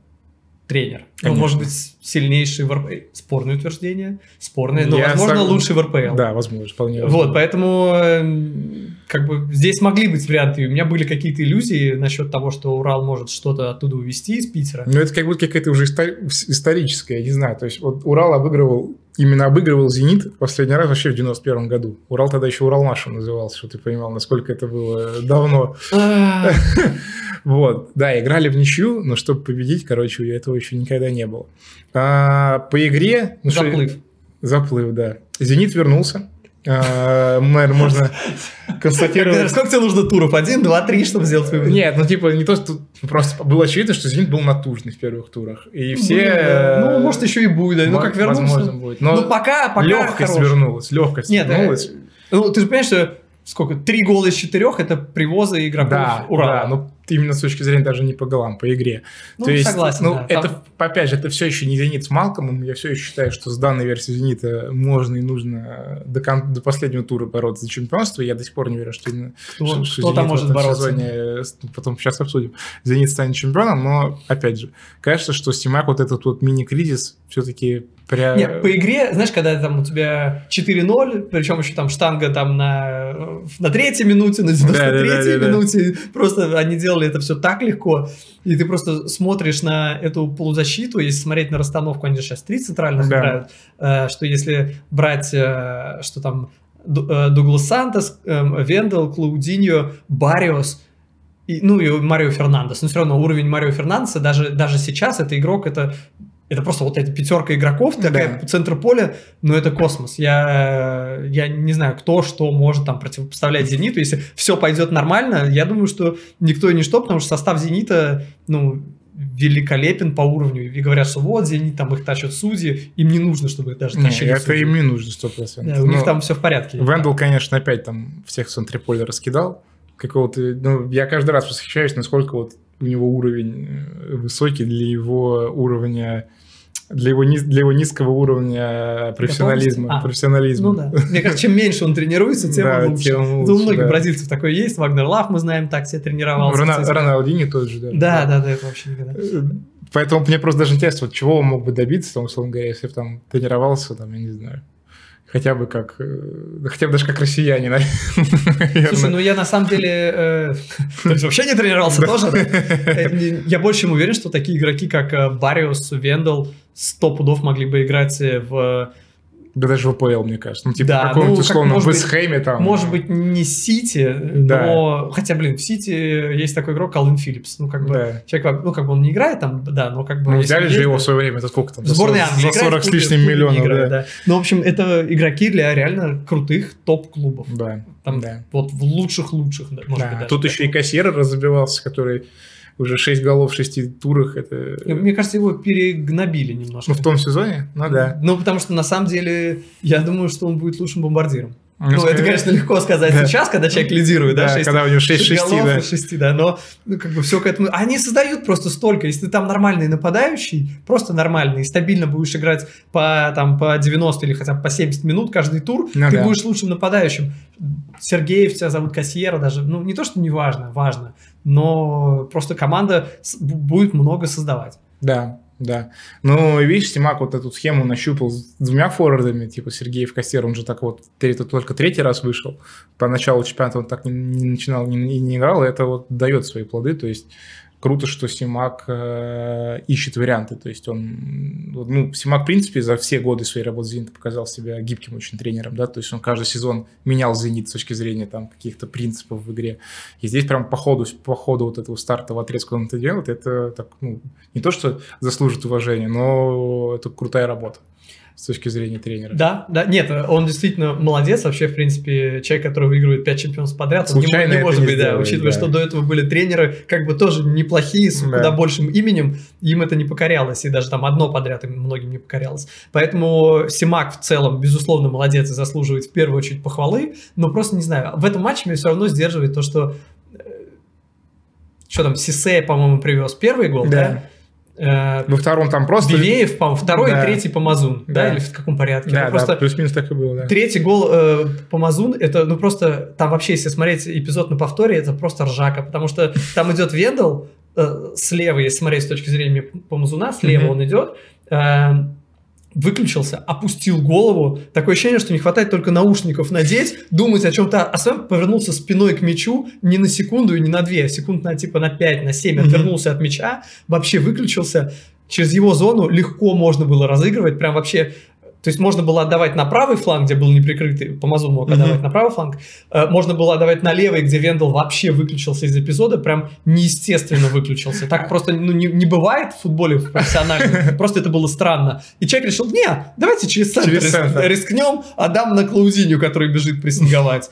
тренер. Ну, Конечно. может быть, сильнейший в РПЛ. Спорное утверждение. Спорное, но, Я возможно, сог- лучший в РПЛ. Да, возможно, вполне Вот, возможно. поэтому эм, как бы здесь могли быть варианты. У меня были какие-то иллюзии насчет того, что Урал может что-то оттуда увезти из Питера. Ну, это как будто какая-то уже истори- историческая, я не знаю. То есть, вот Урал обыгрывал, именно обыгрывал «Зенит» последний раз вообще в 91 году. Урал тогда еще Урал нашим назывался, чтобы ты понимал, насколько это было давно. А, <laughs> Вот, да, играли в ничью, но чтобы победить, короче, у этого еще никогда не было. А, по игре... ну, что- Заплыв. Заплыв, да. «Зенит» вернулся. А, наверное, можно <laughs> констатировать... Сколько тебе нужно туров? Один, два, три, чтобы сделать вывод? Нет, ну типа не то, что просто было очевидно, что «Зенит» был натужный в первых турах. И все... Ну, может, еще и будет. Ну, как вернулся. Возможно, будет. Но Ну, пока, пока легкость вернулась, легкость Нет, вернулась. э, ну, ты же понимаешь, что сколько? Три гола из четырех это привозы игроков Да, Урала. да, ну именно с точки зрения даже не по голам, по игре. Ну, То есть, согласен, ну, да. это, Там- опять же, это все еще не «Зенит» с Малкомом. Я все еще считаю, что с данной версией «Зенита» можно и нужно до, кон- до последнего тура бороться за чемпионство. Я до сих пор не верю, что именно Кто, что- что кто там «Зенит» в может этом бороться? сезоне, с- потом сейчас обсудим, «Зенит» станет чемпионом, но, опять же, кажется, что Стимак вот этот вот мини-кризис все-таки пря... Нет, по игре, знаешь, когда там у тебя 4-0, причем еще там штанга там на, на третьей минуте, на 93-й Да-да-да-да-да. минуте, просто они делали это все так легко, и ты просто смотришь на эту полузащиту, если смотреть на расстановку, они же сейчас три центральных Да. играют, э, что если брать, э, что там э, Дуглас Сантос, эм, Вендел, Клаудиньо, Бариос, и, ну и Марио Фернандес. Но все равно уровень Марио Фернандеса даже, даже сейчас это игрок, это, это просто вот эта пятерка игроков, такая Да. центр поля, но это космос. Я, я не знаю, кто что может там противопоставлять Зениту. Если все пойдет нормально, я думаю, что никто и ничто, потому что состав Зенита, ну, великолепен по уровню. И говорят, что вот, Зенит, там их тащат судьи, им не нужно, чтобы их даже Не, тащили это судьи. им не нужно 100%. Да, у них там все в порядке. Вендел, конечно, опять там всех в центре поля раскидал. Какого-то, ну, я каждый раз восхищаюсь, насколько вот у него уровень э, высокий для его уровня, для его, низ- для его низкого уровня профессионализма. А. профессионализма. Ну да. Мне кажется, чем меньше он тренируется, тем Да, лучше. тем Это у лучше, многих да. бразильцев такое есть. Вагнер Лав, мы знаем, так себе тренировался. Рона-. Роналдини тот же. даже, Да, да, да, это вообще никогда. Э, Поэтому мне просто даже интересно, вот чего он мог бы добиться, там, условно говоря, если бы там тренировался, там, я не знаю, хотя бы как, э, хотя бы даже как россияне, <laughs> наверное. Слушай, ну я на самом деле э, то есть вообще не тренировался тоже. Э, Я больше чем уверен, что такие игроки, как Бариус, Вендел, сто пудов могли бы играть в, Да даже в АПЛ, мне кажется. Ну, типа, Да, в каком-то ну, как, условном может быть, Вестхэме там. может быть, не Сити, Да. но... Хотя, блин, в Сити есть такой игрок Колин Филлипс. Ну, как бы, Да. человек, ну, как бы он не играет там, да, но как бы... Ну, взяли же его да. в свое время, это сколько там? В сборной за, Англии за играет, 40 в с лишним в клубе миллионов, играет, да. Ну, в общем, это игроки для реально крутых топ-клубов. Да, Там да. вот в лучших-лучших, да, может Да, быть, даже. Тут еще и кассир разбивался, который уже 6 голов в 6 турах. Это... И Мне кажется, его перегнобили немножко. Ну, в том сезоне? Ну, да. Ну, потому что, на самом деле, я думаю, что он будет лучшим бомбардиром. Ну, ну это, конечно, легко сказать да. сейчас, когда человек лидирует, да, да 6, когда у него 6 6 голов да. 6, да, но ну, как бы все к этому... Они создают просто столько, если ты там нормальный нападающий, просто нормальный, стабильно будешь играть по, там, по 90 или хотя бы по 70 минут каждый тур, ну, ты да. будешь лучшим нападающим. Сергеев тебя зовут Кассиера даже, ну, не то, что не важно, важно, но просто команда будет много создавать. Да, да. Ну, видишь, Симак вот эту схему нащупал с двумя форвардами, типа Сергеев Костер, он же так вот это только третий раз вышел. По началу чемпионата он так не, не начинал, не, не играл, и это вот дает свои плоды. То есть круто, что Симак э, ищет варианты. То есть он, ну, Симак, в принципе, за все годы своей работы Зенита показал себя гибким очень тренером, да, то есть он каждый сезон менял Зенит с точки зрения там каких-то принципов в игре. И здесь прям по ходу, по ходу вот этого стартового отрезка он это делает, это так, ну, не то, что заслужит уважения, но это крутая работа с точки зрения тренера. Да, да, нет, он действительно молодец, вообще, в принципе, человек, который выигрывает 5 чемпионств подряд, Случайно не, не может не быть, сделает, да, учитывая, да. что до этого были тренеры, как бы тоже неплохие, с да. куда большим именем, им это не покорялось, и даже там одно подряд им многим не покорялось. Поэтому Симак в целом, безусловно, молодец и заслуживает в первую очередь похвалы, но просто, не знаю, в этом матче меня все равно сдерживает то, что э, что там, Сисея, по-моему, привез первый гол, да? да? Э, Во втором там просто... Белеев, второй да. и третий Помазун, да. да, или в каком порядке? Да, ну, просто да, плюс-минус так и было, да. Третий гол э, Помазун, это, ну, просто, там вообще, если смотреть эпизод на повторе, это просто ржака, потому что там идет Вендел э, слева, если смотреть с точки зрения Помазуна, слева mm-hmm. он идет, э, выключился, опустил голову. Такое ощущение, что не хватает только наушников надеть, думать о чем-то, а сам повернулся спиной к мячу не на секунду и не на две, а секунд на типа на пять, на семь, отвернулся от мяча, вообще выключился. Через его зону легко можно было разыгрывать, прям вообще то есть можно было отдавать на правый фланг, где был неприкрытый, Помазун мог отдавать mm-hmm. на правый фланг. Э, можно было отдавать на левый, где Вендел вообще выключился из эпизода, прям неестественно выключился. Так просто ну, не, не бывает в футболе в профессиональном. Просто это было странно. И человек решил, не, давайте через центр, через центр. рискнем, отдам на Клаузиню, который бежит прессинговать.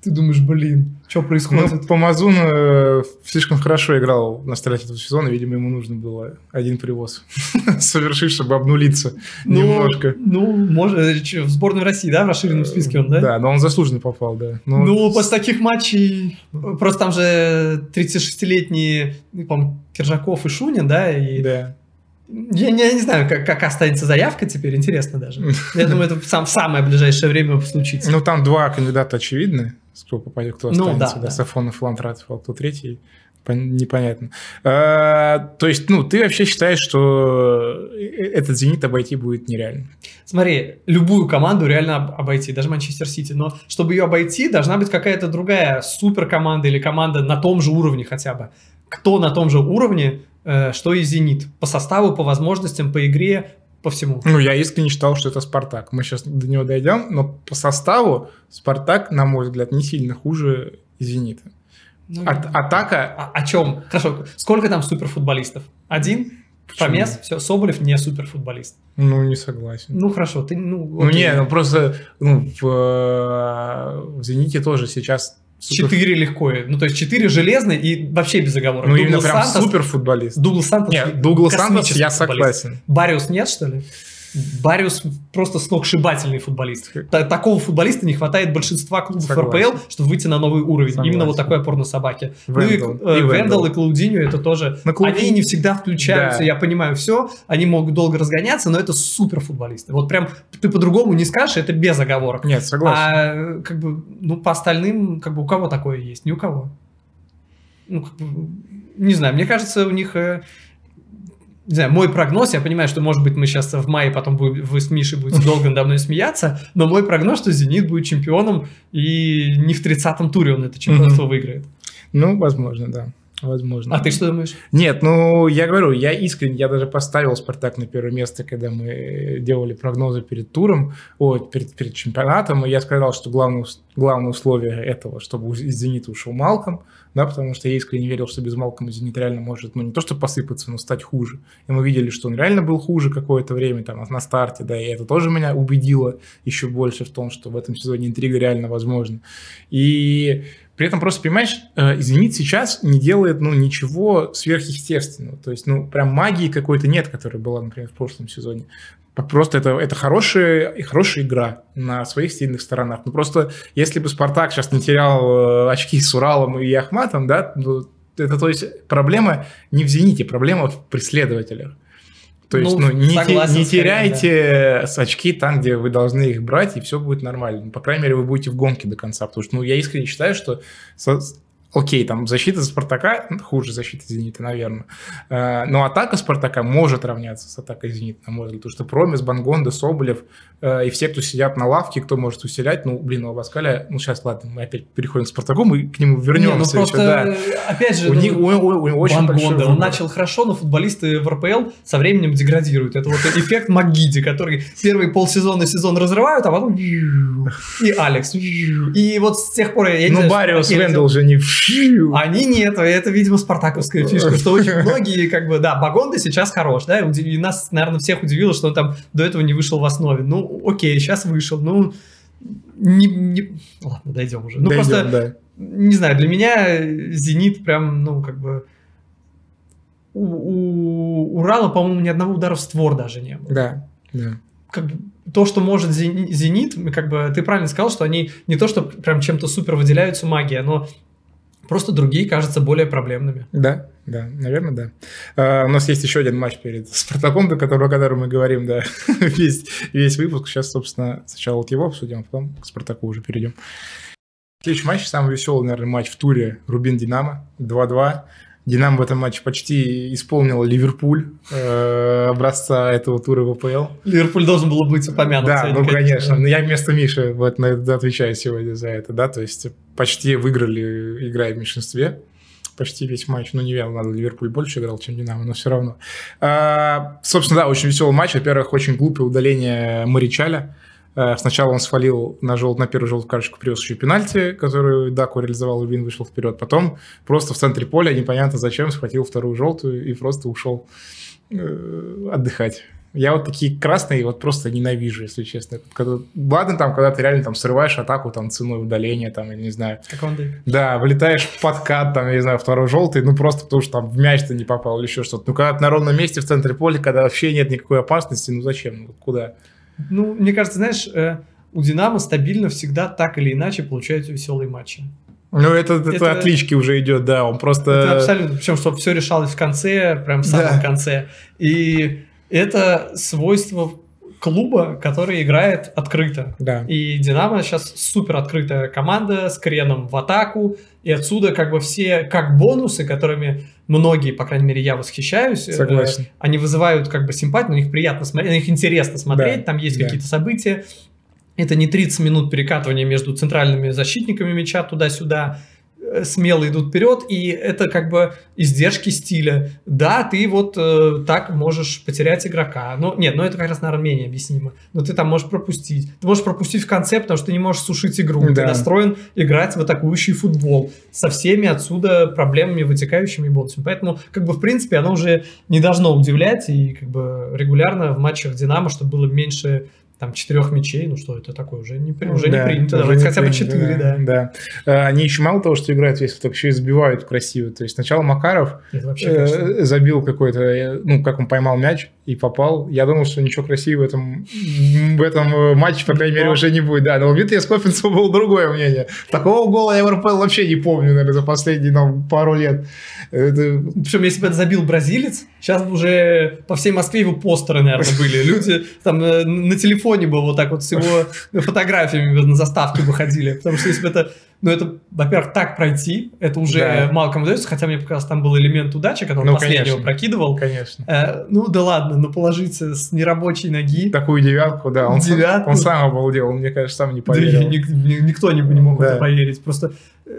Ты думаешь, блин, что происходит? Ну, Помазун э, слишком хорошо играл на старте этого сезона, видимо, ему нужно было один привоз <laughs> совершить, чтобы обнулиться ну, немножко. Ну, может, э, в сборную России, да, в расширенном списке он, да? Да, но он заслуженно попал, да. Но... Ну, после таких матчей, просто там же 36-летние, по Киржаков и Шунин, да, и да. Я не, я не знаю, как, как останется заявка теперь, интересно даже. <laughs> Я думаю, это сам, в самое ближайшее время случится. Ну, там два кандидата очевидны кто попадет, кто ну, останется, да, да, да. Сафонов, Лантратов, а кто третий, непонятно. А, то есть, ну, ты вообще считаешь, что этот «Зенит» обойти будет нереально? Смотри, любую команду реально обойти, даже Манчестер Сити, но чтобы ее обойти, должна быть какая-то другая суперкоманда или команда на том же уровне хотя бы. Кто на том же уровне, э, что и «Зенит». По составу, по возможностям, по игре, по всему. Ну, я искренне считал, что это «Спартак». Мы сейчас до него дойдем, но по составу «Спартак», на мой взгляд, не сильно хуже «Зенита». Ну, а, атака... А, о чем? Хорошо, сколько там суперфутболистов? Один? Почему? Помес, все, Соболев не суперфутболист. Ну, не согласен. Ну, хорошо, ты, ну... Ну, не, ну, просто, ну, в, в «Зените» тоже сейчас Четыре легко. Ну, то есть четыре железные и вообще без оговорок. Ну, Дуглас именно прям Сантос, супер футболист. Дуглас Сантос. Нет, Дуглас Сантос я согласен. Бариус нет, что ли? Бариус просто сногсшибательный футболист. Такого футболиста не хватает большинства клубов Согласен. РПЛ, чтобы выйти на новый уровень. Согласен. Именно вот такой опор на собаке. Вендел. Ну и, и, э, Вендел и Клаудиньо это тоже. Клауди... Они не всегда включаются, да. я понимаю все. Они могут долго разгоняться, но это супер футболисты. Вот прям ты по-другому не скажешь, это без оговорок. Нет, согласен. А как бы, ну, по остальным, как бы у кого такое есть? Ни у кого. Ну, как бы, не знаю, мне кажется, у них э, не знаю, мой прогноз, я понимаю, что, может быть, мы сейчас в мае потом будем, вы с Мишей будете долго надо мной смеяться, но мой прогноз, что «Зенит» будет чемпионом, и не в 30-м туре он это чемпионство выиграет. Ну, возможно, да. Возможно. А ты что думаешь? Нет, ну, я говорю, я искренне, я даже поставил «Спартак» на первое место, когда мы делали прогнозы перед туром, о, перед, перед чемпионатом, и я сказал, что главное, главное условие этого, чтобы из «Зенита» ушел Малком, да, потому что я искренне верил, что без Малкома «Зенит» реально может, ну, не то что посыпаться, но стать хуже. И мы видели, что он реально был хуже какое-то время, там, на старте, да, и это тоже меня убедило еще больше в том, что в этом сезоне интрига реально возможна. И при этом просто, понимаешь, э, «Зенит» сейчас не делает, ну, ничего сверхъестественного. То есть, ну, прям магии какой-то нет, которая была, например, в прошлом сезоне. Просто это, это хорошая, хорошая игра на своих сильных сторонах. Ну, просто если бы «Спартак» сейчас не терял э, очки с Уралом и Ахматом, да, ну, это, то есть, проблема не в «Зените», проблема в преследователях. То есть, ну, ну не, согласен, не теряйте да. очки там, где вы должны их брать, и все будет нормально. Ну, по крайней мере, вы будете в гонке до конца. Потому что, ну, я искренне считаю, что Окей, там защита Спартака хуже защиты Зенита, наверное. Э, но атака Спартака может равняться с атакой Зенита, на мой взгляд. Потому что Промис, Бангонда, Соболев э, и все, кто сидят на лавке, кто может усилять, ну, блин, у Абаскаля, ну, сейчас, ладно, мы опять переходим к Спартаку, мы к нему вернемся. Не, ну, просто, еще, да. опять же, у ну, них, у, у, у, очень Бангонда, он начал хорошо, но футболисты в РПЛ со временем деградируют. Это вот эффект Магиди, который первые полсезона сезон разрывают, а потом и Алекс. И вот с тех пор я Ну, Бариус Вендел уже не они нет, это, видимо, спартаковская фишка, что очень <laughs> многие, как бы, да, Багонда сейчас хорош, да, и нас, наверное, всех удивило, что он там до этого не вышел в основе. Ну, окей, сейчас вышел, ну, не, не... ладно, дойдем уже. Ну, дойдем, просто, да. не знаю, для меня «Зенит» прям, ну, как бы, у, у Урала, по-моему, ни одного удара в створ даже не было. Да, да. Как бы, то, что может Зенит, как бы ты правильно сказал, что они не то, что прям чем-то супер выделяются магией, но Просто другие кажутся более проблемными. Да, да, наверное, да. А, у нас есть еще один матч перед Спартаком, до которого, о котором мы говорим, да, <laughs> весь, весь выпуск. Сейчас, собственно, сначала вот его обсудим, а потом к Спартаку уже перейдем. Следующий матч, самый веселый, наверное, матч в туре Рубин-Динамо 2-2. Динамо в этом матче почти исполнил Ливерпуль э, образца этого тура в АПЛ. Ливерпуль должен был быть упомянут. Да, ну конечно. Но я вместо Миши вот на это отвечаю сегодня за это, да, то есть почти выиграли, играя в меньшинстве почти весь матч. Ну, не верно, ладно, Ливерпуль больше играл, чем Динамо, но все равно. А, собственно, да, очень веселый матч. Во-первых, очень глупое удаление Маричаля. Э, сначала он свалил на, жел... на первую желтую карточку, привез еще пенальти, которую Даку реализовал, Вин вышел вперед. Потом просто в центре поля, непонятно зачем, схватил вторую желтую и просто ушел э, отдыхать. Я вот такие красные вот просто ненавижу, если честно. Когда, ладно, там, когда ты реально там срываешь атаку там ценой удаления, там, я не знаю. Как он Да, вылетаешь в подкат, там, я не знаю, второй желтый, ну просто потому что там в мяч ты не попал или еще что-то. Ну, когда ты на ровном месте в центре поля, когда вообще нет никакой опасности, ну зачем, ну куда? Ну, мне кажется, знаешь, э, у Динамо стабильно всегда так или иначе получаются веселые матчи. Ну, это, это, это отлички уже идет, да, он просто... Это абсолютно, причем, чтобы все решалось в конце, прям в самом да. конце. И это свойство клуба, который играет открыто. Да. И Динамо сейчас супер открытая команда с креном в атаку, и отсюда как бы все как бонусы, которыми многие, по крайней мере, я восхищаюсь, э, Согласен. Э, они вызывают как бы симпатию, на них приятно смотреть, на них интересно смотреть, да. там есть да. какие-то события. Это не 30 минут перекатывания между центральными защитниками мяча туда-сюда, смело идут вперед, и это как бы издержки стиля. Да, ты вот э, так можешь потерять игрока. Ну, нет, ну это как раз, наверное, менее объяснимо. Но ты там можешь пропустить. Ты можешь пропустить в конце, потому что ты не можешь сушить игру. Да. Ты настроен играть в атакующий футбол со всеми отсюда проблемами, вытекающими бонусами. Поэтому, как бы, в принципе, оно уже не должно удивлять, и как бы регулярно в матчах Динамо, чтобы было меньше там четырех мячей, ну что это такое, уже не, уже да, не принято, уже давайте не хотя бы четыре, да. да. да. Они еще мало того, что играют весь, так еще и забивают красиво. То есть сначала Макаров вообще, э, забил какой-то, э, ну, как он поймал мяч и попал. Я думал, что ничего красивого в этом, в этом э, матче, по крайней мере, уже не будет. Да, но у Витя Скофинцева было другое мнение. Такого гола я в РПЛ вообще не помню, наверное, за последние ну, пару лет. Это... Причем, если бы это забил бразилец, сейчас уже по всей Москве его постеры, наверное, были. Люди там на телефоне фоне бы вот так вот с его фотографиями на заставке выходили. Потому что если бы это, ну это, во-первых, так пройти, это уже да. Малком удается, хотя мне показалось, там был элемент удачи, когда он ну, последнего конечно. прокидывал. Конечно. Э, ну да ладно, но положиться с нерабочей ноги. Такую девятку, да. Он, девятку. Сам, он сам обалдел, мне кажется, сам не поверил. Да, никто не, не мог да. это поверить. Просто э,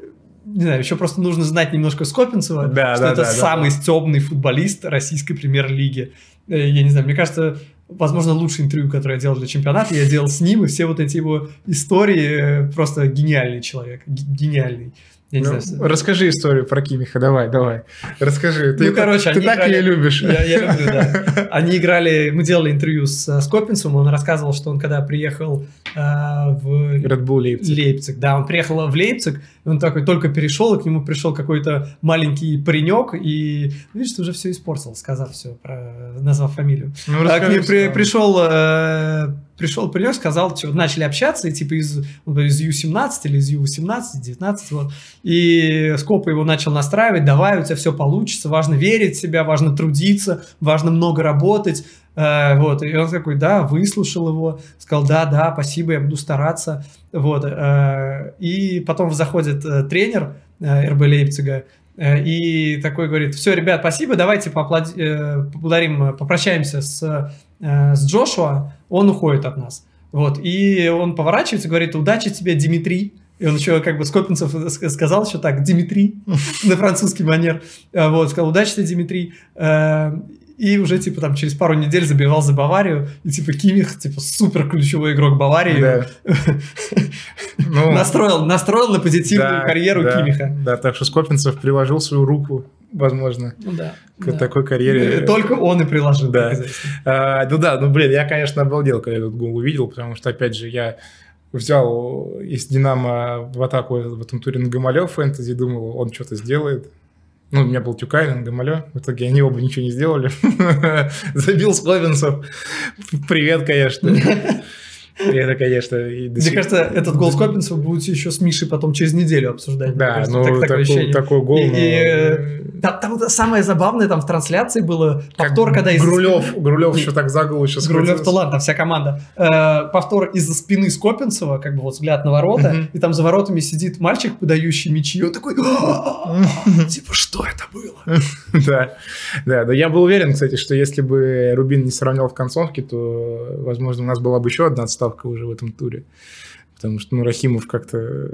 не знаю, еще просто нужно знать немножко Скопинцева, да, что да, это да, самый да. стебный футболист российской премьер-лиги. Э, я не знаю, мне кажется, возможно, лучшее интервью, которое я делал для чемпионата, я делал с ним, и все вот эти его истории, э, просто гениальный человек, гениальный. Я Ну, знаю, расскажи историю про Кимиха, давай, давай. Расскажи. Ты, Ну, короче, ты так играли- ее любишь. Я, я люблю, да. <laughs> Они играли, мы делали интервью с, э, Скопинцем, он рассказывал, что он когда приехал э, в Red Bull Лейпциг. Лейпциг, да, он приехал в Лейпциг, он такой только перешел, и к нему пришел какой-то маленький паренек, и видишь, ты уже все испортил, сказав все, про, назвав фамилию. Ну, А к ним при- пришел, э, пришел паренек, сказал, что начали общаться, и типа из, говорит, из Ю-17 или из Ю-18, 19, вот. И Скопа его начал настраивать, давай, у тебя все получится, важно верить в себя, важно трудиться, важно много работать. Э, вот, и он такой, да, выслушал его, сказал, да, да, спасибо, я буду стараться. Вот, э, и потом заходит э, тренер э, РБ Лейпцига, и такой говорит, все, ребят, спасибо, давайте э, поблагодарим, попрощаемся с, с Джошуа, он уходит от нас. Вот, и он поворачивается и говорит, удачи тебе, Димитрий. И он еще, как бы, Скопинцев ск- сказал еще так, Димитрий, <laughs> на французский манер. Э, Вот, сказал, удачи тебе, Димитрий. И уже, типа, там, через пару недель забивал за Баварию. И, типа, Кимих, типа, супер ключевой игрок Баварии. <laughs> Ну, Настроил, настроил на позитивную карьеру Кимиха. Да, так что Скопинцев приложил свою руку, возможно, Ну да. к да. такой карьере. Э, Только он и приложил. Да. А, ну да, ну блин, я, конечно, обалдел, когда этот гол увидел, потому что, опять же, я взял из Динамо в атаку в этом туре на Гамалё фэнтези, думал, он что-то сделает. Ну, у меня был Тюкайнен, Гамалё. В итоге они оба ничего не сделали. <laughs> Забил Скловинцев. Привет, конечно. <laughs> Это, конечно, и Мне сих- кажется, этот гол Скопинцева будете еще с Мишей потом через неделю обсуждать. Да, кажется. ну Так- такое такой, такой гол. И- ну, и, э, Там, там вот самое забавное там в трансляции было как повтор, когда из Грулев, Грулев еще так за голову сейчас Грулев то ладно, вся команда. Э, повтор из-за спины Скопинцева, как бы вот взгляд на ворота, и там за воротами сидит мальчик, подающий мячи, и он такой, типа, что это было? <laughs> Да, да, да. Я был уверен, кстати, что если бы Рубин не сравнял в концовке, то, возможно, у нас была бы еще одна отставка уже в этом туре. Потому что, ну, Рахимов как-то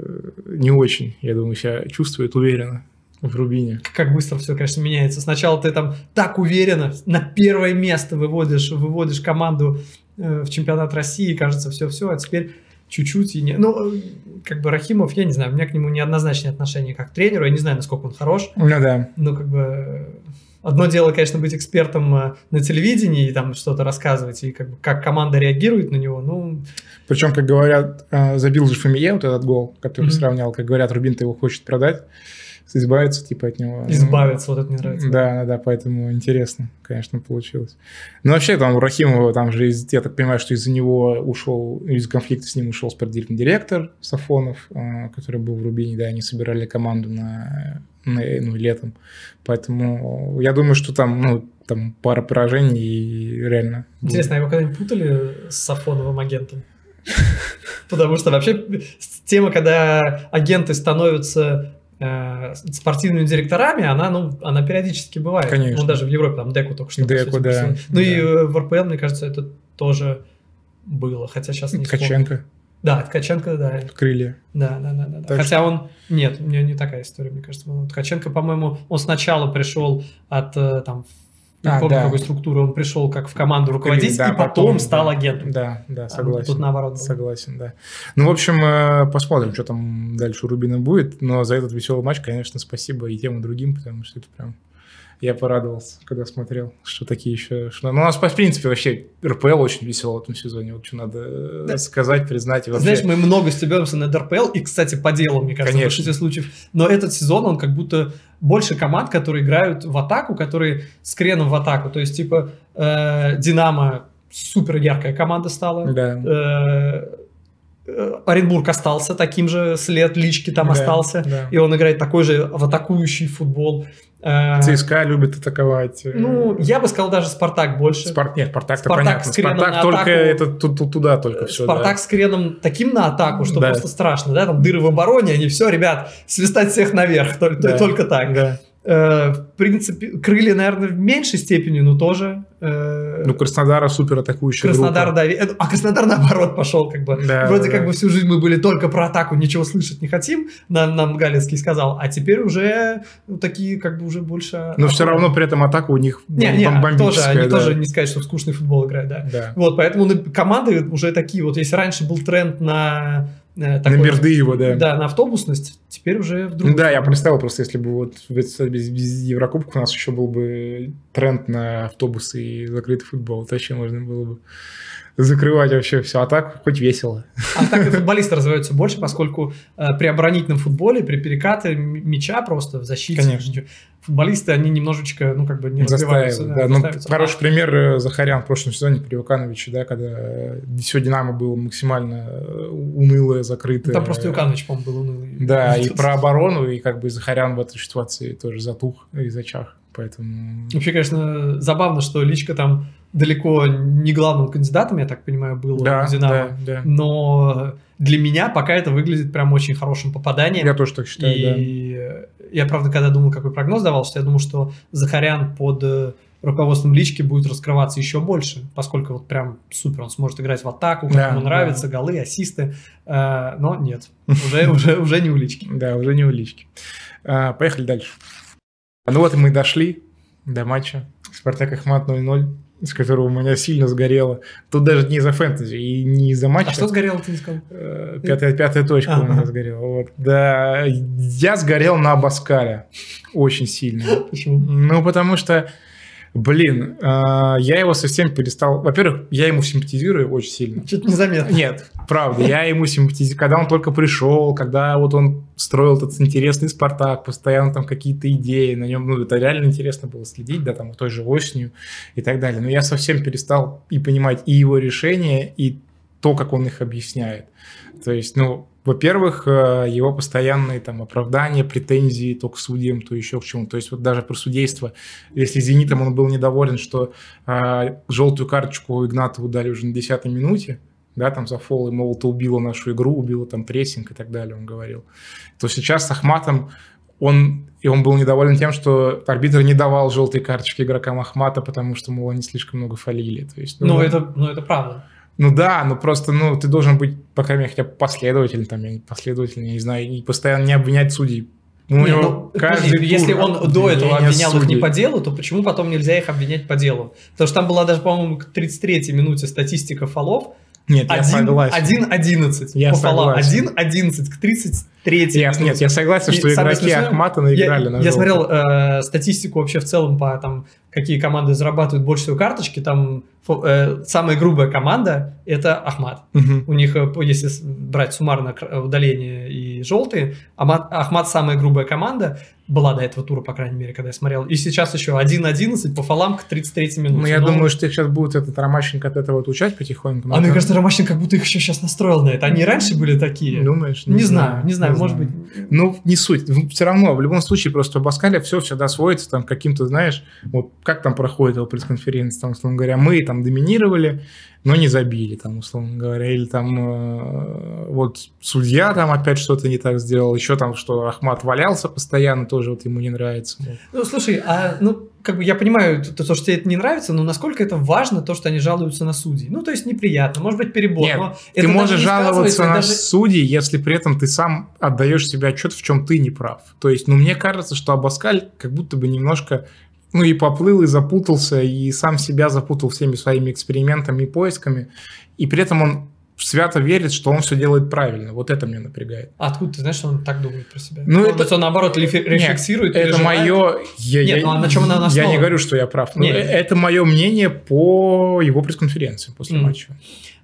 не очень, я думаю, себя чувствует уверенно в Рубине. Как быстро все, конечно, меняется. Сначала ты там так уверенно на первое место выводишь, выводишь команду э, в чемпионат России, кажется, все-все, а теперь чуть-чуть и не... Ну, э, как бы Рахимов, я не знаю, у меня к нему неоднозначное отношение как к тренеру, я не знаю, насколько он хорош, Ну да. Ну, как бы... Одно дело, конечно, быть экспертом э, на телевидении и там что-то рассказывать, и как, бы, как команда реагирует на него, ну, Причем, как говорят, э, забил же Фомие вот этот гол, который Мгм. сравнял, как говорят, Рубин-то его хочет продать, избавиться типа от него. избавиться, вот это мне нравится. Да, да, да, поэтому интересно, конечно, получилось. Ну, вообще, там у Рахимова, там же, из- я так понимаю, что из-за него ушел, из конфликта с ним ушел спортивный директор Сафонов, э, который был в Рубине, да, они собирали команду на, на- ну, летом. Поэтому я думаю, что там, ну, там пара поражений и реально... будет. Интересно, а его когда-нибудь путали с Сафоновым агентом? <laughs> Потому что вообще тема, когда агенты становятся э, спортивными директорами, она, ну, она периодически бывает. Конечно. Ну, даже в Европе, там, Деку только что. Деку, да. Ну, и да. э, в РПЛ, мне кажется, это тоже было, хотя сейчас не вспомню. Ткаченко, Да, Ткаченко, да. крылья. Да, да, да, да. да. Хотя он... Нет, у меня не такая история, мне кажется. Ткаченко, по-моему, он сначала пришел от э, там... Не А, помню, да. какой структуры он пришел, как в команду руководить, Да, и потом, потом, стал да. агентом. Да, да, А согласен. Тут наоборот было. Согласен, да. Ну, в общем, э, посмотрим, что там дальше у Рубина будет. Но за этот веселый матч, конечно, спасибо и тем, и другим, потому что это прям... Я порадовался, когда смотрел, что такие еще... Что... Ну, у нас, в принципе, вообще РПЛ очень весело в этом сезоне. Вот что надо э, Да. сказать, признать. И вообще... Знаешь, мы много стебемся на РПЛ, и, кстати, по делу, мне кажется, в Конечно. большинстве случаев. Но этот сезон, он как будто больше команд, которые играют в атаку, которые с креном в атаку. То есть, типа, э, Динамо супер яркая команда стала. Да. Э, э, Оренбург остался таким же, след лички там Да, остался. да. И он играет такой же в атакующий футбол. Э, ЦСКА любит атаковать. э, Ну, я бы сказал даже Спартак больше. Спарт... Нет, Спартак-то Спартак понятно. с креном Спартак только атаку. это ту- ту- туда только все. Спартак с креном таким на атаку, что Да. просто страшно, да, там дыры в обороне, они все, ребят, свистать всех наверх, только, Да. только так. Да. Э, в принципе, крылья, наверное, в меньшей степени, но тоже. э, Ну, Краснодара супер атакующая Краснодар, группа. да, э, а Краснодар наоборот пошел, как бы. Да, Вроде да, как да. бы всю жизнь мы были только про атаку, ничего слышать не хотим, нам, нам Галинский сказал, а теперь уже ну, такие как бы уже больше... Но все равно при этом атака у них Не, не, тоже, они да. тоже не сказать, что в скучный футбол играют, да. Да. Вот, поэтому команды уже такие, вот если раньше был тренд на э, На такой- мерды его, да. Да, на автобусность, теперь уже в другую Да, я представил просто, если бы вот без, без- Еврокубка у нас еще был бы тренд на автобусы и закрытый футбол. Это вообще можно было бы закрывать вообще все. А так хоть весело. А так и футболисты развиваются больше, поскольку э, при оборонительном футболе, при перекаты м- мяча просто в защите, Конечно. футболисты, они немножечко, ну, как бы не развиваются. Да, да. Ну, хороший пример э, Захарян в прошлом сезоне при Ивановиче, да, когда э, все Динамо было максимально э, унылое, закрытое. Там просто Юканович, по-моему, был унылый. Да, <laughs> и про оборону, и как бы Захарян в этой ситуации тоже затух и зачах. Поэтому... Вообще, конечно, забавно, что Личка там далеко не главным кандидатом, я так понимаю, был Да, у «Динамо». да, да. Но для меня пока это выглядит прям очень хорошим попаданием. Я тоже так считаю, да. И я, правда, когда думал, какой прогноз давал, что я думал, что Захарян под э, руководством Лички будет раскрываться еще больше, поскольку вот прям супер, он сможет играть в атаку, как Да, ему да. нравится, голы, ассисты, Э, но нет, <laughs> уже, уже, уже не у Лички. Да, уже не улички. А, поехали дальше. Ну вот и мы дошли до матча. Спартак Ахмат 0-0, с которого у меня сильно сгорело. Тут даже не из-за фэнтези и не из-за матча. А что сгорело, ты не сказал? Э, Пятая, пятая точка у Ага. меня сгорела. Вот. Да, я сгорел на Абаскаля очень сильно. Почему? Ну, потому что, блин, э, я его совсем перестал... Во-первых, я ему симпатизирую очень сильно. Что-то незаметно. Нет, правда, я ему симпатизирую. Когда он только пришел, когда вот он строил этот интересный Спартак, постоянно там какие-то идеи на нем, ну, это реально интересно было следить, да, там, той же осенью и так далее. Но я совсем перестал и понимать и его решения, и то, как он их объясняет. То есть, ну, во-первых, э, его постоянные там оправдания, претензии то к судьям, то еще к чему. То есть вот даже про судейство, если «Зенитом» он был недоволен, что э, желтую карточку Игнатову дали уже на 10 минуте, да, там за фол, и, мол, ты убила нашу игру, убила там прессинг и так далее, он говорил. То сейчас с Ахматом он, и он был недоволен тем, что арбитр не давал желтые карточки игрокам Ахмата, потому что, мол, они слишком много фалили. То есть, Ну, это, ну, это правда. ну да, ну просто, ну, ты должен быть, по крайней мере, хотя бы последовательным, там, последовательным, я не знаю, и постоянно не обвинять судей. Ну, Не, ну, каждый подожди, если он до этого обвинял их не судей. по делу, то почему потом нельзя их обвинять по делу? Потому что там была даже, по-моему, к 33-й минуте статистика фолов. Нет, я согласен. 1-11 Я по фолам. согласен. 1-11 к 33-й Я, нет, я согласен, И что игроки Ахмата Я, наиграли на я желтый. смотрел э, статистику вообще в целом по там, какие команды зарабатывают больше всего карточки. Там э, самая грубая команда это Ахмат. Мгм. У них, э, если брать суммарно удаление и желтые, Ахмат, Ахмат самая грубая команда, была до этого тура, по крайней мере, когда я смотрел. И сейчас еще 1-11 по фолам к 33 минуте. Ну, я Ну, думаю, что их сейчас будет этот Ромащенко от этого отлучать потихоньку. но А мне кажется, Ромащин как будто их еще сейчас настроил на это. Они раньше были такие. Думаешь? не, знаю, не знаю, может быть. Ну, не суть. Все равно, в любом случае, просто у Баскаля все всегда сводится там каким-то, знаешь, вот как там проходит его пресс-конференция, там, условно говоря, мы там доминировали, но не забили, там, условно говоря, или там э, вот судья там опять что-то не так сделал, еще там, что Ахмат валялся постоянно, тоже вот ему не нравится. Ну, слушай, а, ну, как бы я понимаю, то, то, что тебе это не нравится, но насколько это важно, то, что они жалуются на судей? Ну, то есть неприятно, может быть, перебор. Нет, но Ты можешь не жаловаться на даже- судей, если при этом ты сам отдаешь себе отчет, в чем ты не прав. То есть, ну, мне кажется, что Абаскаль как будто бы немножко, ну, и поплыл, и запутался, и сам себя запутал всеми своими экспериментами и поисками, и при этом он свято верит, что он все делает правильно. Вот это меня напрягает. А откуда ты знаешь, что он так думает про себя? Ну, Может это- быть, он, наоборот, рефлексирует, Это переживает? мое... Я, Нет, я- ну, а на чем она я не основана? говорю, что я прав. но Нет. Это мое мнение по его пресс-конференции после Мгм. матча.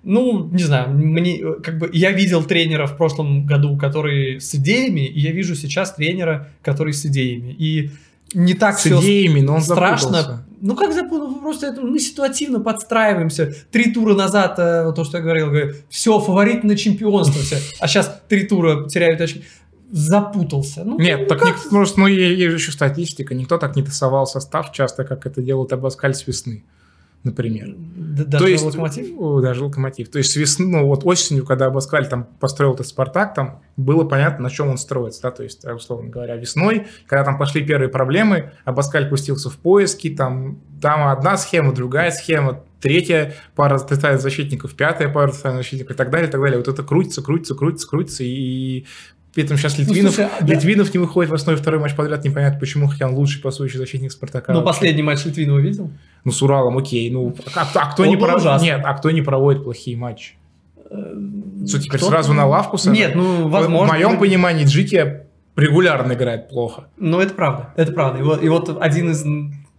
Ну, не знаю, мне э, как бы я видел тренера в прошлом году, который с идеями, и я вижу сейчас тренера, который с идеями. И не так С все идеями, но он страшно. запутался. Ну как запутался? Просто это, мы ситуативно подстраиваемся. Три тура назад, э, то, что я говорил, говорю, все, фаворит на чемпионство все. А сейчас три тура теряют очки. Запутался. Ну, Нет, ну, так как? ник- просто, ну, есть еще статистика. Никто так не тасовал состав часто, как это делает Абаскаль с весны, например. Д- Даже То есть, локомотив? Даже локомотив. То есть с весны, ну вот осенью, когда Абаскаль там построил этот Спартак, там было понятно, на чем он строится, да, то есть, э, условно говоря, весной, когда там пошли первые проблемы, Абаскаль пустился в поиски, там, там одна схема, другая схема, третья пара защитников, пятая пара защитников и так далее, и так далее. Вот это крутится, крутится, крутится, крутится, и при этом сейчас Литвинов, слушай, а да- Литвинов не выходит в основе второй матч подряд, непонятно почему, хотя он лучший пасующий защитник Спартака. Ну, вообще. последний матч Литвинова видел? Ну, с Уралом, окей. Ну, а, а кто Он не ужасный. Нет, а кто не проводит плохие матчи? Что, теперь сразу на лавку сажать? Нет, ну, возможно. В моем понимании Джики регулярно играет плохо. Ну, это правда, это правда. И вот, и вот один из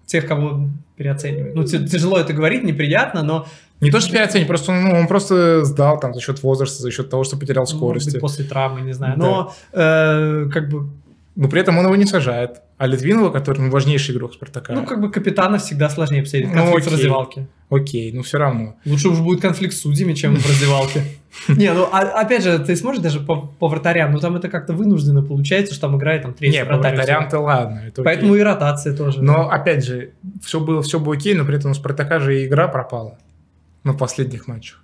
тех, кого переоценивают. Ну, тяжело это говорить, неприятно, но... Не то, что переоценить, просто ну, он просто сдал там за счет возраста, за счет того, что потерял скорость. Может быть, после травмы, не знаю. Но э, как бы но при этом он его не сажает. А Литвинова, который ну, важнейший игрок Спартака. Ну, как бы капитана всегда сложнее обсудить. Ну, конфликт ну, в раздевалке. Окей, ну все равно. Лучше уж будет конфликт с судьями, чем в раздевалке. <laughs> Не, ну а, опять же, ты смотришь даже по, по вратарям, ну там это как-то вынужденно получается, что там играет там третий Не, по вратарям-то ладно. Поэтому и ротация тоже. Но опять же, все было, все было окей, но при этом у Спартака же и игра пропала на последних матчах.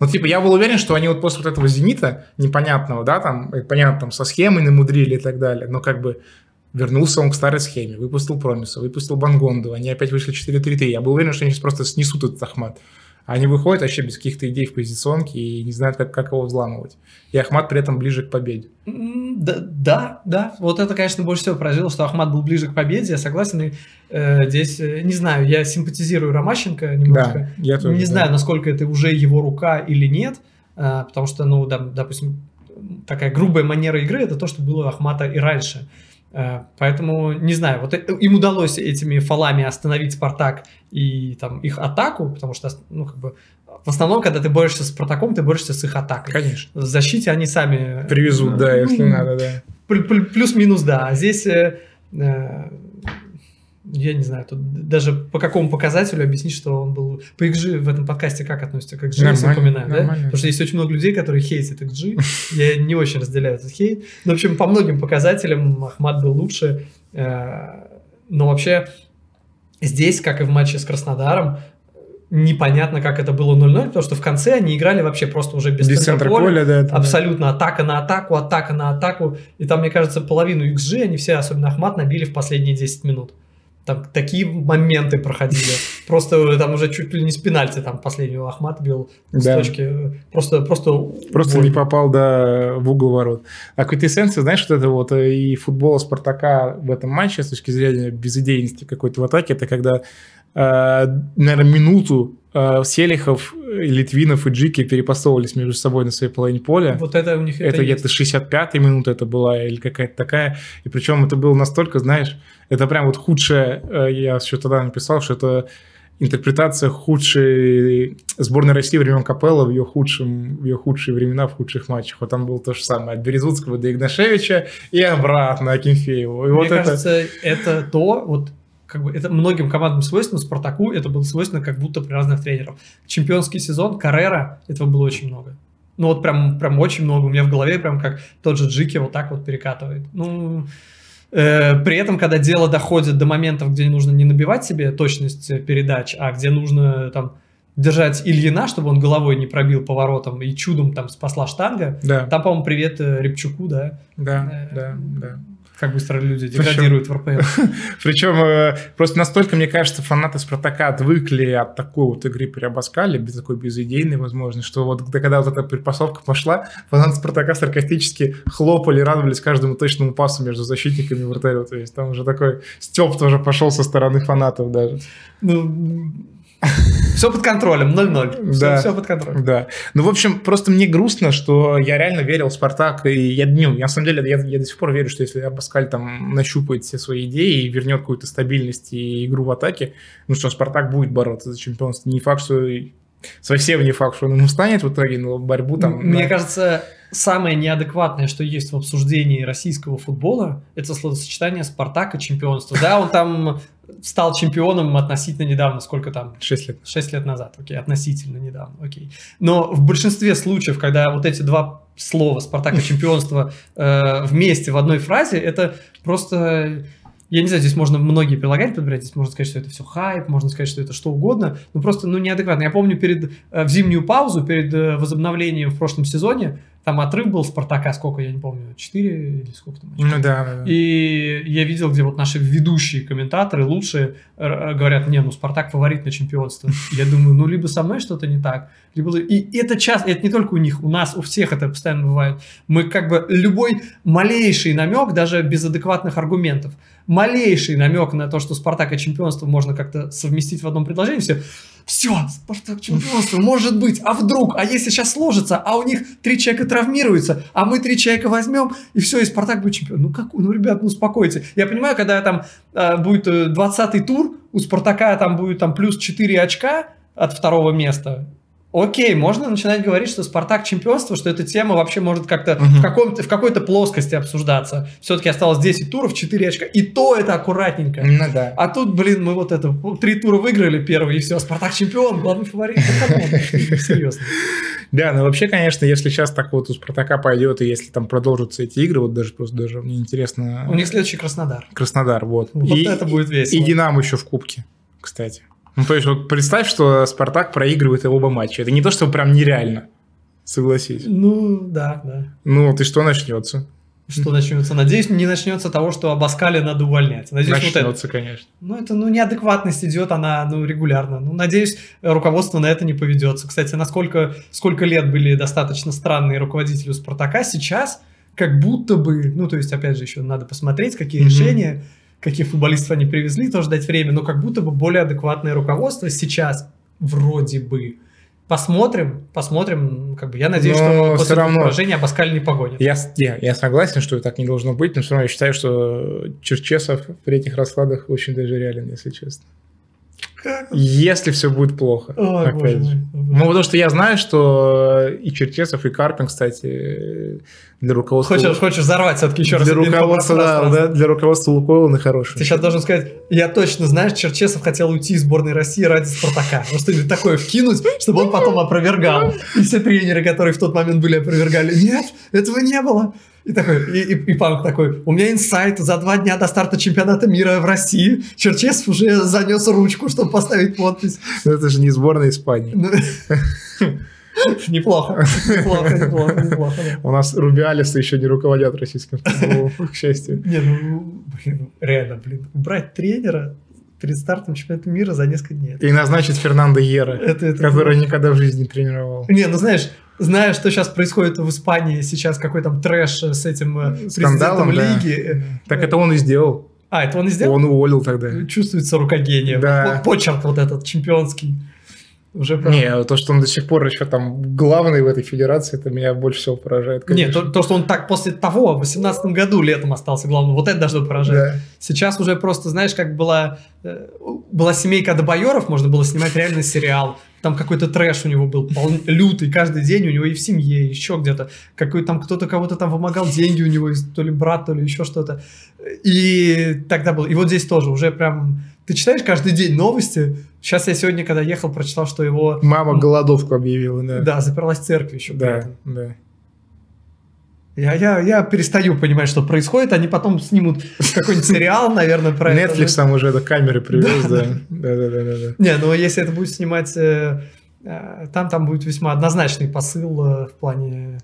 Ну, типа, я был уверен, что они вот после вот этого «Зенита» непонятного, да, там, понятно, там, со схемой намудрили и так далее, но как бы вернулся он к старой схеме, выпустил Промиса, выпустил Бангонду, они опять вышли 4-3-3. Я был уверен, что они сейчас просто снесут этот Ахмат. Они выходят вообще без каких-то идей в позиционке и не знают, как, как его взламывать. И Ахмат при этом ближе к победе. Да, да, да. Вот это, конечно, больше всего поразило, что Ахмат был ближе к победе. Я согласен. И э, здесь, э, не знаю, я симпатизирую Ромащенко немножко. Да, я тоже. Не да. знаю, насколько это уже его рука или нет. Э, потому что, ну, да, допустим, такая грубая манера игры – это то, что было у Ахмата и раньше. Э, поэтому, не знаю, вот им удалось этими фалами остановить Спартак и там их атаку, потому что, ну, как бы, в основном, когда ты борешься с Спартаком, ты борешься с их атакой. Конечно. В защите они сами... Привезут, да, если надо, да. Плюс-минус, да. А здесь э, я не знаю, тут даже по какому показателю объяснить, что он был... По XG в этом подкасте как относится к XG, я упоминаю, да? Потому что есть очень много людей, которые хейтят XG. <laughs> Я не очень разделяю этот хейт. Но, в общем, по многим показателям Ахмат был лучше. Э, но вообще здесь, как и в матче с Краснодаром, непонятно, как это было 0-0, потому что в конце они играли вообще просто уже без, без центра поля, поля да, абсолютно да. атака на атаку, атака на атаку, и там, мне кажется, половину XG они все, особенно Ахмат, набили в последние 10 минут. Там такие моменты проходили. <laughs> Просто там уже чуть ли не с пенальти там последнего Ахмат бил с да. точки. Просто, просто... Просто боль. не попал да, в угол ворот. А квитэссенция, знаешь, что это вот э, и футбол Спартака в этом матче с точки зрения безидейности какой-то в атаке, это когда, наверное, минуту э, Селихов, Литвинов и Джики перепасовывались между собой на своей половине поля. Вот это у них это, это где-то 65-я минута это была или какая-то такая. И причем это было настолько, знаешь, это прям вот худшее, э, я еще тогда написал, что это интерпретация худшей сборной России времен Капелла в ее, худшем, в ее худшие времена, в худших матчах. Вот там было то же самое. От Березутского до Игнашевича и обратно Акинфееву. И Мне вот кажется, это... это то, вот как бы это многим командам свойственно, Спартаку это было свойственно как будто при разных тренеров. Чемпионский сезон, Каррера, этого было очень много. Ну вот прям, прям очень много. У меня в голове прям как тот же Джики вот так вот перекатывает. Ну, Э, при этом, когда дело доходит до моментов, где нужно не набивать себе точность э, передач, а где нужно там держать Ильина, чтобы он головой не пробил поворотом и чудом там спасла штанга, да. там, по-моему, привет э, Рябчуку, да? Да, да, да. Как быстро люди деградируют в РПЛ. <laughs> Причем э, просто настолько, мне кажется, фанаты Спартака отвыкли от такой вот игры при Абаскале, без такой безидейной возможности, что вот когда вот эта предпосовка пошла, фанаты Спартака саркастически хлопали, радовались каждому точному пасу между защитниками вратаря. То есть там уже такой степ тоже пошел со стороны фанатов даже. Ну, <laughs> все под контролем, 0-0. Все, да, все под контролем. Да. Ну, в общем, просто мне грустно, что я реально верил в Спартак, и я, ну, я, на самом деле, я, я до сих пор верю, что если Абаскаль там нащупает все свои идеи и вернет какую-то стабильность и игру в атаке, ну что, Спартак будет бороться за чемпионство. Не факт, что совсем не факт, что он устанет в итоге, но борьбу там... Мне да. кажется, самое неадекватное, что есть в обсуждении российского футбола, это словосочетание «Спартак» и чемпионство. Да, он там стал чемпионом относительно недавно, сколько там? Шесть лет. Шесть лет назад, окей, относительно недавно, окей. Но в большинстве случаев, когда вот эти два слова «Спартак» и чемпионство э, вместе в одной фразе, это просто я не знаю, здесь можно многие прилагать подбирать, здесь можно сказать, что это все хайп, можно сказать, что это что угодно, но просто, ну, неадекватно. Я помню перед, э, в зимнюю паузу, перед э, возобновлением в прошлом сезоне, там отрыв был Спартака, сколько, я не помню, 4 или сколько там? Ну да, да, да. И я видел, где вот наши ведущие комментаторы лучшие говорят, не, ну Спартак фаворит на чемпионство. Я думаю, ну либо со мной что-то не так, либо... И это часто, это не только у них, у нас, у всех это постоянно бывает. Мы как бы любой малейший намек, даже без адекватных аргументов, малейший намек на то, что Спартак и чемпионство можно как-то совместить в одном предложении, все все, Спартак чемпионство, <laughs> может быть, а вдруг, а если сейчас сложится, а у них три человека травмируются, а мы три человека возьмем, и все, и Спартак будет чемпион. Ну, как, ну, ребят, ну, успокойте. Я понимаю, когда там э, будет 20-й тур, у Спартака там будет там плюс 4 очка от второго места, Окей, можно начинать говорить, что Спартак чемпионство, что эта тема вообще может как-то угу. в, каком-то, в какой-то плоскости обсуждаться. Все-таки осталось 10 туров, 4 очка. И то это аккуратненько. Ну да. А тут, блин, мы вот это, три тура выиграли первый, и все, Спартак чемпион, главный фаворит. <laughs> Серьезно. Да, ну вообще, конечно, если сейчас так вот у Спартака пойдет, и если там продолжатся эти игры, вот даже просто даже мне интересно... У них следующий Краснодар. Краснодар, вот. Вот это будет весело. И Динамо еще в Кубке, кстати. Ну, то есть, вот представь, что Спартак проигрывает оба матча. Это не то, что прям нереально. Согласись. Ну, да, да. Ну, вот и что начнется? Что начнется? Надеюсь, не начнется того, что Абаскали надо увольнять. Надеюсь, начнется, вот это. конечно. Ну, это, ну, неадекватность идет, она, ну, регулярно. Ну, надеюсь, руководство на это не поведется. Кстати, насколько, сколько лет были достаточно странные руководители у Спартака, сейчас как будто бы, ну, то есть, опять же, еще надо посмотреть, какие mm-hmm. решения каких футболистов они привезли, тоже дать время, но как будто бы более адекватное руководство сейчас вроде бы. Посмотрим, посмотрим, как бы я надеюсь, но что после равно поражения Абаскаль не погонит. Я, я, я согласен, что так не должно быть, но все равно я считаю, что Черчесов при этих раскладах очень даже реален, если честно. Как? Если все будет плохо. О, опять боже же. Мой, ну, потому что я знаю, что и Черчесов, и Карпин, кстати, для руководства... Хочешь, хочешь взорвать все-таки еще раз? Для руководства, да, да, для руководства Лукойла на хороший. Ты сейчас должен сказать, я точно знаю, Черчесов хотел уйти из сборной России ради Спартака. Вот что-нибудь такое вкинуть, чтобы он потом опровергал. И все тренеры, которые в тот момент были, опровергали. Нет, этого не было. И такой, и, и, и Панк такой, у меня инсайт, за два дня до старта чемпионата мира в России Черчесов уже занес ручку, чтобы поставить подпись. Но это же не сборная Испании. Ну, <laughs> неплохо, неплохо, неплохо, неплохо. У нас Рубиалисы еще не руководят российским футболом, <laughs> к счастью. Не, ну, блин, реально, блин, убрать тренера перед стартом чемпионата мира за несколько дней. И назначить Фернандо Ера, это, это который никогда в жизни не тренировал. Не, ну знаешь, зная, что сейчас происходит в Испании, сейчас какой там трэш с этим э, Скандалом, лиги. Да. Так это он и сделал. А, это он и сделал? Он уволил тогда. Чувствуется рукогение. Да. Почерк вот этот чемпионский. Уже. Не, то, что он до сих пор еще там главный в этой федерации, это меня больше всего поражает. Конечно. Нет, то, то, что он так после того, в 2018 году летом остался главным, вот это должно поражать. Да. Сейчас уже просто, знаешь, как была, э, была семейка Добайоров, можно было снимать реально сериал. Там какой-то трэш у него был, пол, лютый, каждый день у него и в семье, еще где-то. Какой там кто-то кого-то там вымогал деньги у него, то ли брат, то ли еще что-то. И тогда был. И вот здесь тоже уже прям ты читаешь каждый день новости. Сейчас я сегодня, когда ехал, прочитал, что его... Мама голодовку объявила, да. Да, заперлась в церкви еще. Да, да. Я, я, я перестаю понимать, что происходит. Они потом снимут какой-нибудь сериал, наверное, про это. Netflix там уже до камеры привез, да. Да, да, да, да. Не, ну если это будет снимать... Э, э, там, там будет весьма однозначный посыл э, в плане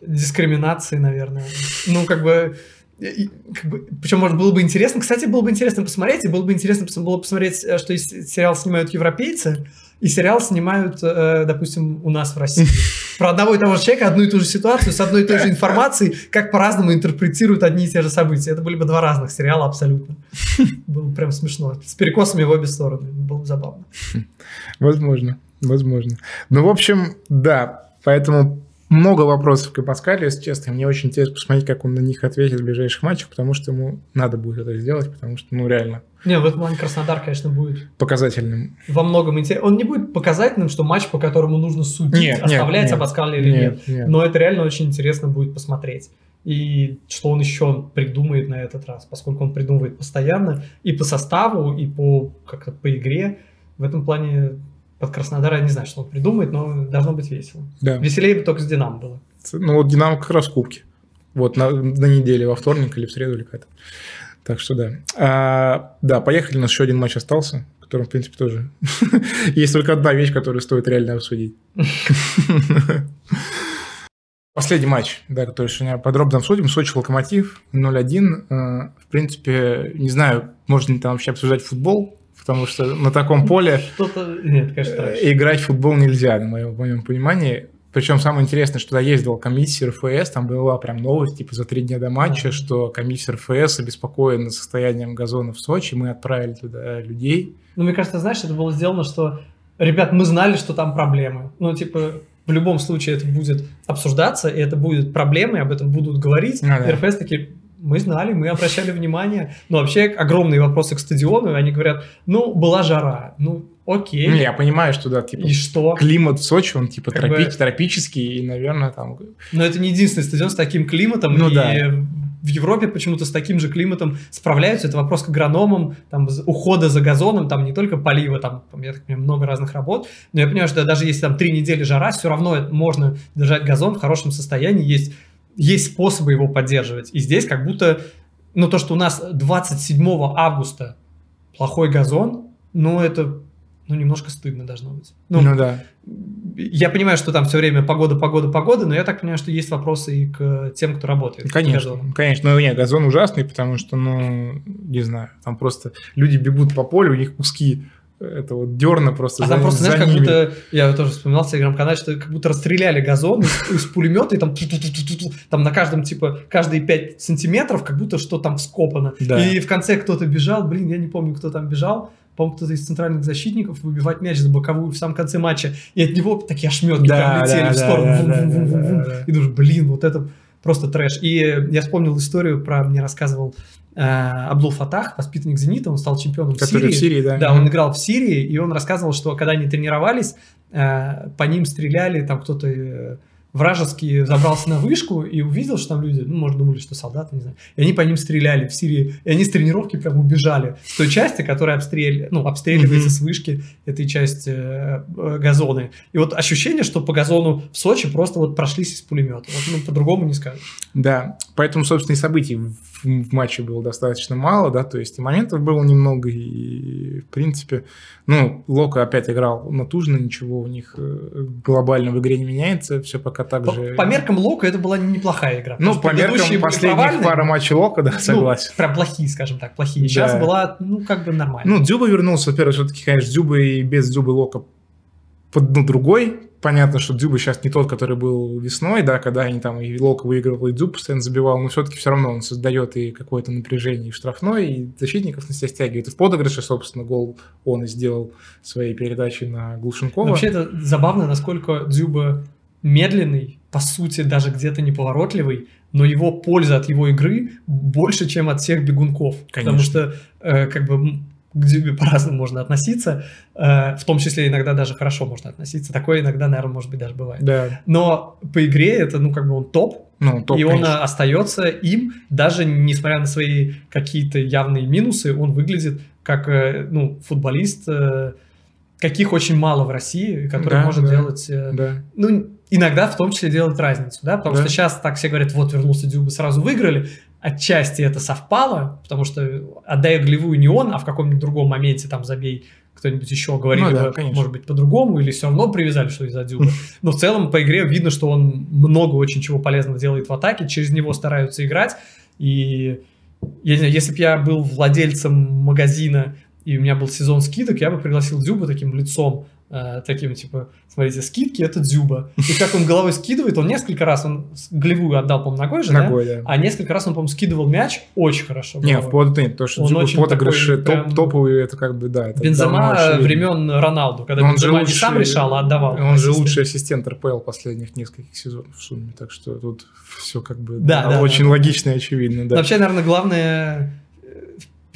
дискриминации, наверное. Ну, как бы и, как бы, причем, может, было бы интересно, кстати, было бы интересно посмотреть, и было бы интересно было посмотреть, э, что сериал снимают европейцы, и сериал снимают, э, допустим, у нас в России. <laughs> Про одного и того же человека, одну и ту же ситуацию, с одной и той же информацией, как по-разному интерпретируют одни и те же события. Это были бы два разных сериала абсолютно. Было прям смешно. С перекосами в обе стороны. Было бы забавно. Возможно, возможно. Ну, в общем, да, поэтому много вопросов к Паскалю, если честно. Мне очень интересно посмотреть, как он на них ответит в ближайших матчах, потому что ему надо будет это сделать, потому что, ну, реально. Не, в этом плане Краснодар, конечно, будет показательным. Во многом интересно. Он не будет показательным, что матч, по которому нужно судить, нет, оставлять нет, Абаскали или нет, нет. нет. Но это реально очень интересно будет посмотреть. И что он еще придумает на этот раз, поскольку он придумывает постоянно и по составу, и по, как по игре. В этом плане под Краснодар я не знаю, что он придумает, но должно быть весело. Да. Веселее бы только с Динамо было. Ну вот Динамо как раз в кубке. Вот на, на неделе, во вторник или в среду или как-то. Так что да. А, да, поехали. У нас еще один матч остался, в котором, в принципе, тоже <laughs> есть только одна вещь, которую стоит реально обсудить. <laughs> Последний матч, да, который сегодня подробно обсудим. Сочи Локомотив 0-1. А, в принципе, не знаю, можно ли там вообще обсуждать футбол, потому что на таком поле Нет, конечно, играть в футбол нельзя, на моем, в моем понимании. Причем самое интересное, что туда ездила комиссия РФС, там была прям новость, типа за три дня до матча, что комиссия РФС обеспокоена состоянием газона в Сочи, мы отправили туда людей. Ну, мне кажется, знаешь, это было сделано, что ребят, мы знали, что там проблемы. Ну, типа, в любом случае это будет обсуждаться, и это будет проблемой, об этом будут говорить. Ну да. РФС такие, мы знали, мы обращали внимание. Но вообще огромные вопросы к стадиону, и они говорят, ну, была жара, ну, окей. Не, я понимаю, что да, типа И что? климат в Сочи, он типа Как тропи- бы- тропический, и, наверное, там... Но это не единственный стадион с таким климатом. Ну и да. в Европе почему-то с таким же климатом справляются. Это вопрос к агрономам, там, ухода за газоном, там не только полива, там, я так понимаю, много разных работ. Но я понимаю, что даже если там три недели жара, все равно можно держать газон в хорошем состоянии. Есть, есть способы его поддерживать. И здесь как будто, ну, то, что у нас 27 августа плохой газон, ну, это ну, немножко стыдно должно быть. Ну, Ну, да. я понимаю, что там все время погода, погода, погода, но я так понимаю, что есть вопросы и к тем, кто работает. Конечно, газоном. конечно. Ну, нет, газон ужасный, потому что, ну, не знаю, там просто люди бегут по полю, у них куски этого дерна просто А за, там просто, за знаешь, как ними. будто, я тоже вспоминал в телеграм-канале, что как будто расстреляли газон из, пулемета, и там, там на каждом, типа, каждые 5 сантиметров, как будто что там вскопано. Да. И в конце кто-то бежал, блин, я не помню, кто там бежал, по-моему, кто-то из центральных защитников выбивать мяч за боковую в самом конце матча, и от него такие ошметки Да, прям летели да, в сторону. да. И думаешь, блин, вот это просто трэш. И я вспомнил историю про, мне рассказывал э, Абдул Фатах, воспитанник «Зенита», он стал чемпионом Который Сирии. в Сирии, да. Да, он играл в Сирии, и он рассказывал, что когда они тренировались, э, по ним стреляли, там кто-то э, вражеский забрался на вышку и увидел, что там люди, ну, может, думали, что солдаты, не знаю, и они по ним стреляли в Сирии, и они с тренировки прям убежали с той части, которая обстрел... ну, обстреливается с вышки этой части э, э, газоны. И вот ощущение, что по газону в Сочи просто вот прошлись из пулемета. Вот, ну, по-другому не скажешь. Да, поэтому, собственно, и событий в, матче было достаточно мало, да, то есть и моментов было немного, и, в принципе, ну, Лока опять играл натужно, ничего у них э, глобально в игре не меняется, все пока так По, же... по меркам Лока это была неплохая игра. Ну, по меркам последних пара матчей Лока, да, согласен. Ну, прям плохие, скажем так, плохие. Сейчас Да. была, ну, как бы нормально. Ну, Дзюба вернулся, во-первых, все-таки, конечно, Дзюба и без Дзюбы Лока под, ну, другой. Понятно, что Дзюба сейчас не тот, который был весной, да, когда они там и Лока выигрывал, и Дзюб постоянно забивал, но все-таки все равно он создает и какое-то напряжение и штрафной, и защитников на себя стягивает. И в подыгрыше, собственно, гол он и сделал своей передачей на Глушенкова. Вообще это забавно, насколько Дзюба медленный, по сути, даже где-то неповоротливый, но его польза от его игры больше, чем от всех бегунков. Потому Конечно. что, э, как бы, к Дзюбе по-разному можно относиться, э, в том числе иногда даже хорошо можно относиться. Такое иногда, наверное, может быть, даже бывает. Да, Но по игре это, ну, как бы он топ, ну, топ, и он конечно. остается им, даже несмотря на свои какие-то явные минусы, он выглядит как э, ну, футболист, э, каких очень мало в России, который Да, может да. делать, э, Да. ну, иногда в том числе делать разницу, да, потому Да. что сейчас так все говорят, вот вернулся Дюба, сразу выиграли, отчасти это совпало, потому что отдай голевую не он, а в каком-нибудь другом моменте там забей кто-нибудь еще говорили Ну да, бы, конечно. может быть, по-другому, или все равно привязали, что из-за Дюба. <laughs> Но в целом по игре видно, что он много очень чего полезного делает в атаке, через него стараются играть. И я не знаю, если бы я был владельцем магазина и у меня был сезон скидок, я бы пригласил Дзюба таким лицом, э, таким типа, смотрите, скидки это Дзюба. И как он головой скидывает, он несколько раз, он голевую отдал, по-моему, ногой же, да? Ногой, да. А несколько раз он, по-моему, скидывал мяч очень хорошо. Не, в под нет, то, что Он Дзюба очень подыгрыши такой прям- топ, топовые, это как бы, да. это Бензема времен Роналду, когда Он же Бензема не лучший- сам решал, а отдавал. Он же ассисты. лучший ассистент РПЛ последних нескольких сезонов в сумме, так что тут все как бы Да, да, да, очень да. логично и очевидно. Но Да. Вообще, наверное, главное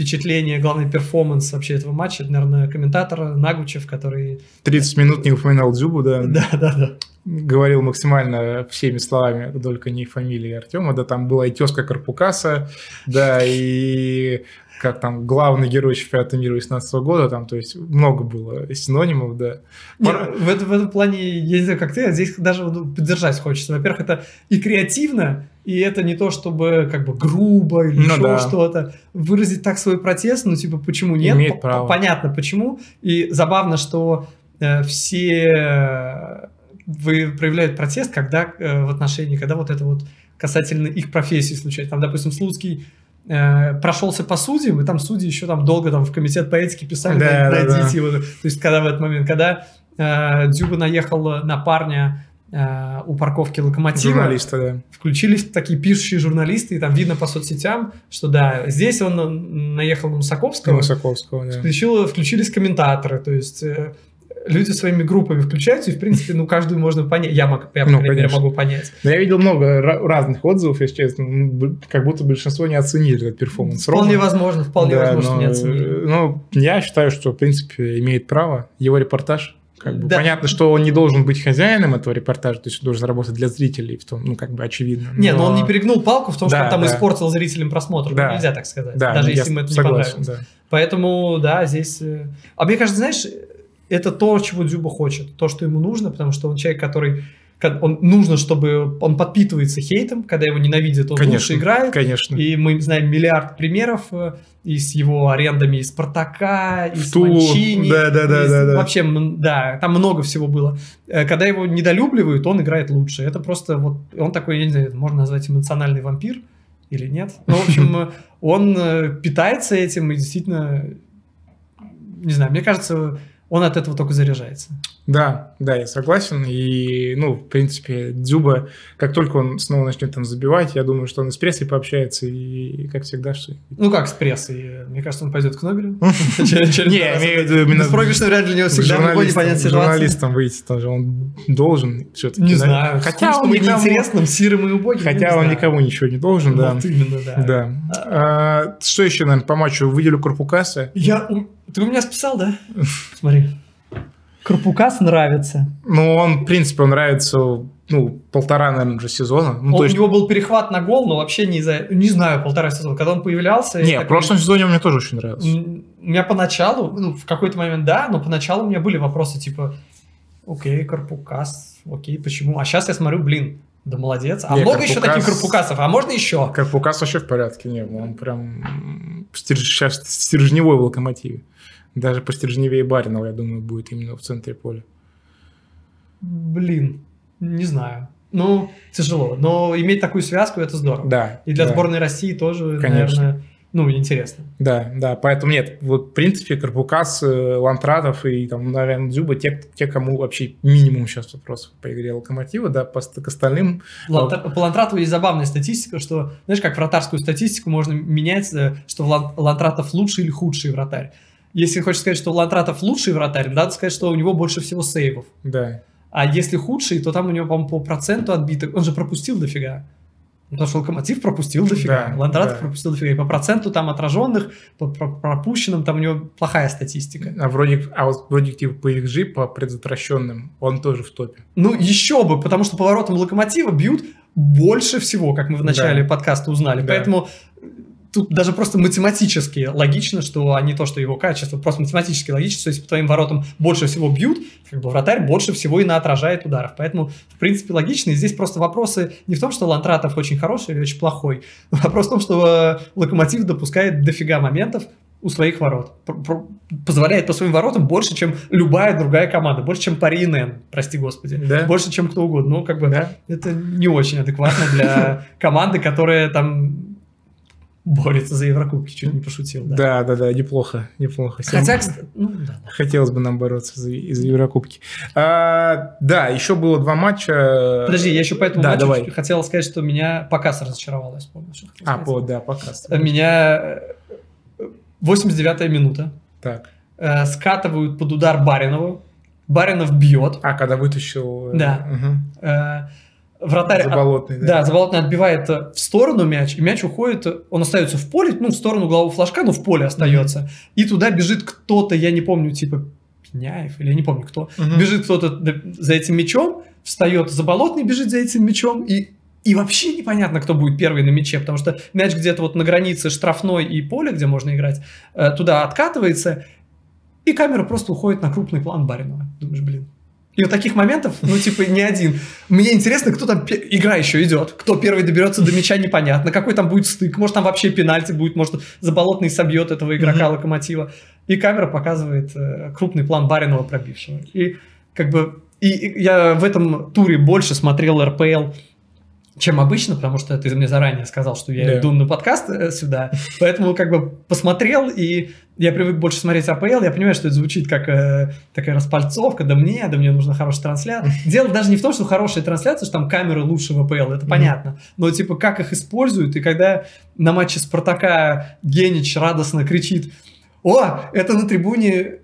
впечатление, главный перформанс вообще этого матча, это, наверное, комментатор Нагучев, который... 30 минут не упоминал Дзюбу, да, <laughs> Да, да, да. говорил максимально всеми словами, только не фамилии Артема, да, там была и тезка Карпукаса, да, и как там главный герой чемпионата мира 2018 года, там, то есть много было синонимов, да. Не, Пора- в, этом, в этом плане, я не знаю, как ты, а здесь даже ну, поддержать хочется. Во-первых, это и креативно, и это не то, чтобы как бы грубо или Ну еще да. что-то. Выразить так свой протест, ну типа почему нет? Имеет право. Понятно почему. И забавно, что э, все э, вы проявляют протест, когда э, в отношении, когда вот это вот касательно их профессии случается. Там, допустим, Слуцкий э, прошелся по судьям, и там судьи еще там долго там в комитет по этике писали, Да, да, найдите да. его. То есть, когда в этот момент, когда э, Дзюба наехал на парня э, у парковки локомотива, Журналиста, да. включились такие пишущие журналисты, и там видно по соцсетям, что да, здесь он наехал на Мусаковского, Высоковского, да. включил- включились комментаторы, то есть э, люди своими группами включаются, и, в принципе, ну, каждую можно понять. Я, мог- я по Ну, крайней мере, могу понять. Но я видел много ра- разных отзывов, если честно. Ну, Как будто большинство не оценили этот перформанс. Вполне Рома. возможно, вполне Да, возможно, но, не оценили. Ну, я считаю, что, в принципе, имеет право. Его репортаж как бы, Да. Понятно, что он не должен быть хозяином этого репортажа, то есть он должен работать для зрителей, в том, ну, как бы очевидно. Не, но он не перегнул палку в том, что Да, он там да. испортил зрителям просмотр. Ну, Да. Нельзя так сказать. Да, даже если ему это не согласен, понравилось. да. Поэтому, да, здесь... э, А мне кажется, знаешь, это то, чего Дзюба хочет, то, что ему нужно, потому что он человек, который... Он нужно, чтобы он подпитывается хейтом, когда его ненавидят, он Конечно, лучше играет. Конечно. И мы знаем миллиард примеров э, и с его арендами из Спартака, и с. Манчини. Да, да, да, из- да, да. Вообще, да, там много всего было. Э, Когда его недолюбливают, он играет лучше. Это просто вот, он такой, я не знаю, можно назвать эмоциональный вампир или нет. Ну, в общем, <laughs> э, он питается этим и действительно, не знаю, мне кажется, он от этого только заряжается. Да, да, я согласен. И, ну, в принципе, Дзюба, как только он снова начнет там забивать, я думаю, что он и с прессой пообщается, и, как всегда, что... Ну, как с прессой? Мне кажется, он пойдет к Нобелю. <laughs> Не, имею в виду именно... Беспроигрышный вряд ли у него всегда в любой журналистом, непонятной ситуации. журналистом выйти тоже, он должен все-таки. Не знаю. Хотя он неинтересным, сирым и убогим. хотя он никому ничего не должен, да. Вот именно, да. Да. А, что еще, наверное, по матчу? Выделю Карпукаса. Я... Ты у меня списал, да? Смотри. Карпукас нравится. Ну, он, в принципе, он нравится, ну, полтора, наверное, уже сезона. Ну, Он- то У есть... него был перехват на гол, но вообще не за... Не знаю, полтора сезона. Когда он появлялся... Не, в такой- прошлом сезоне он мне тоже очень нравился. У меня поначалу, ну, в какой-то момент да, но поначалу у меня были вопросы типа, окей, Карпукас, окей, почему? А сейчас я смотрю, блин, да молодец. А Не, много еще Карпукас- таких Карпукасов, а можно еще? Карпукас вообще в порядке, не, он прям сейчас стержневой в локомотиве. Даже по стержневее Баринова, я думаю, будет именно в центре поля. Блин, не знаю. Ну, тяжело. Но иметь такую связку это здорово. Да. И для да, сборной России тоже, Конечно. наверное, ну, интересно. Да, да, поэтому нет, вот в принципе Карпукас, э, Лантратов и там, наверное, Дзюба, те, те, кому вообще минимум сейчас вопросов по игре Локомотива, да, по, к остальным, Лантра- По Лантрату есть забавная статистика, что, знаешь, как вратарскую статистику можно менять, э, что Лан- Лантратов лучший или худший вратарь. Если хочешь сказать, что Лантратов лучший вратарь, надо сказать, что у него больше всего сейвов. да. А если худший, то там у него, по-моему, по проценту отбитых. Он же пропустил дофига. Потому что Локомотив пропустил дофига. Да, Лантратов да. пропустил дофига. И по проценту там отраженных, по про- пропущенным, там у него плохая статистика. А вроде, а вот вроде типа по XG, по предотвращенным, он тоже в топе. Ну, еще бы, потому что поворотом локомотива бьют больше всего, как мы в начале Да. подкаста узнали. Да. Поэтому тут даже просто математически логично, что а не то, что его качество, просто математически логично, что если по твоим воротам больше всего бьют, как бы вратарь больше всего и наотражает ударов. Поэтому, в принципе, логично. И здесь просто вопросы не в том, что Лантратов очень хороший или очень плохой. <laughs> Вопрос в том, что э, Локомотив допускает дофига моментов у своих ворот. Позволяет по своим воротам больше, чем любая другая команда. Больше, чем Пари НН, прости господи. Да. Больше, чем кто угодно. Ну, как бы, Да. это не очень адекватно для <laughs> команды, которая там борется за Еврокубки, чуть не пошутил. Да. Да, да, да, неплохо, неплохо. Всем- Хотя, ну, да. Хотелось бы нам бороться за, за Еврокубки. А, да, еще было два матча. Подожди, я еще по этому Да, матчу давай. хотел сказать, что меня показ разочаровал, я вспомнил. что А, сказать. по, да, показ. Меня э, 89-я минута. Так. Э, Скатывают под удар Баринова. Баринов бьет. А, когда вытащил... э, Да. мгм, Вратарь... от- Заболотный, Да, Заболотный отбивает э, в сторону мяч, и мяч уходит, он остается в поле, ну, в сторону углового флажка, но в поле остается. И туда бежит кто-то, я не помню, типа Пеняев, или я не помню кто. Мгм. Бежит кто-то за этим мячом, встает Заболотный, бежит за этим мячом, и, и вообще непонятно, кто будет первый на мяче, потому что мяч где-то вот на границе штрафной и поля, где можно играть, э, туда откатывается, и камера просто уходит на крупный план Баринова. Думаешь, блин. И вот таких моментов, ну, типа, не один. Мне интересно, кто там... Игра еще идет. Кто первый доберется до мяча, непонятно. Какой там будет стык. Может, там вообще пенальти будет. Может, Заболотный собьет этого игрока Мгм. Локомотива. И камера показывает э, крупный план Баринова пробившего. И как бы... И, и я в этом туре больше смотрел РПЛ, чем обычно, потому что ты мне заранее сказал, что я Да. иду на подкаст э, сюда. <laughs> Поэтому как бы посмотрел, и я привык больше смотреть АПЛ. Я понимаю, что это звучит как э, такая распальцовка. Да мне, да мне нужна хорошая трансляция. <laughs> Дело даже не в том, что хорошая трансляция, что там камеры лучше в АПЛ, это Мгм. понятно. Но типа как их используют, и когда на матче Спартака Генич радостно кричит «О, это на трибуне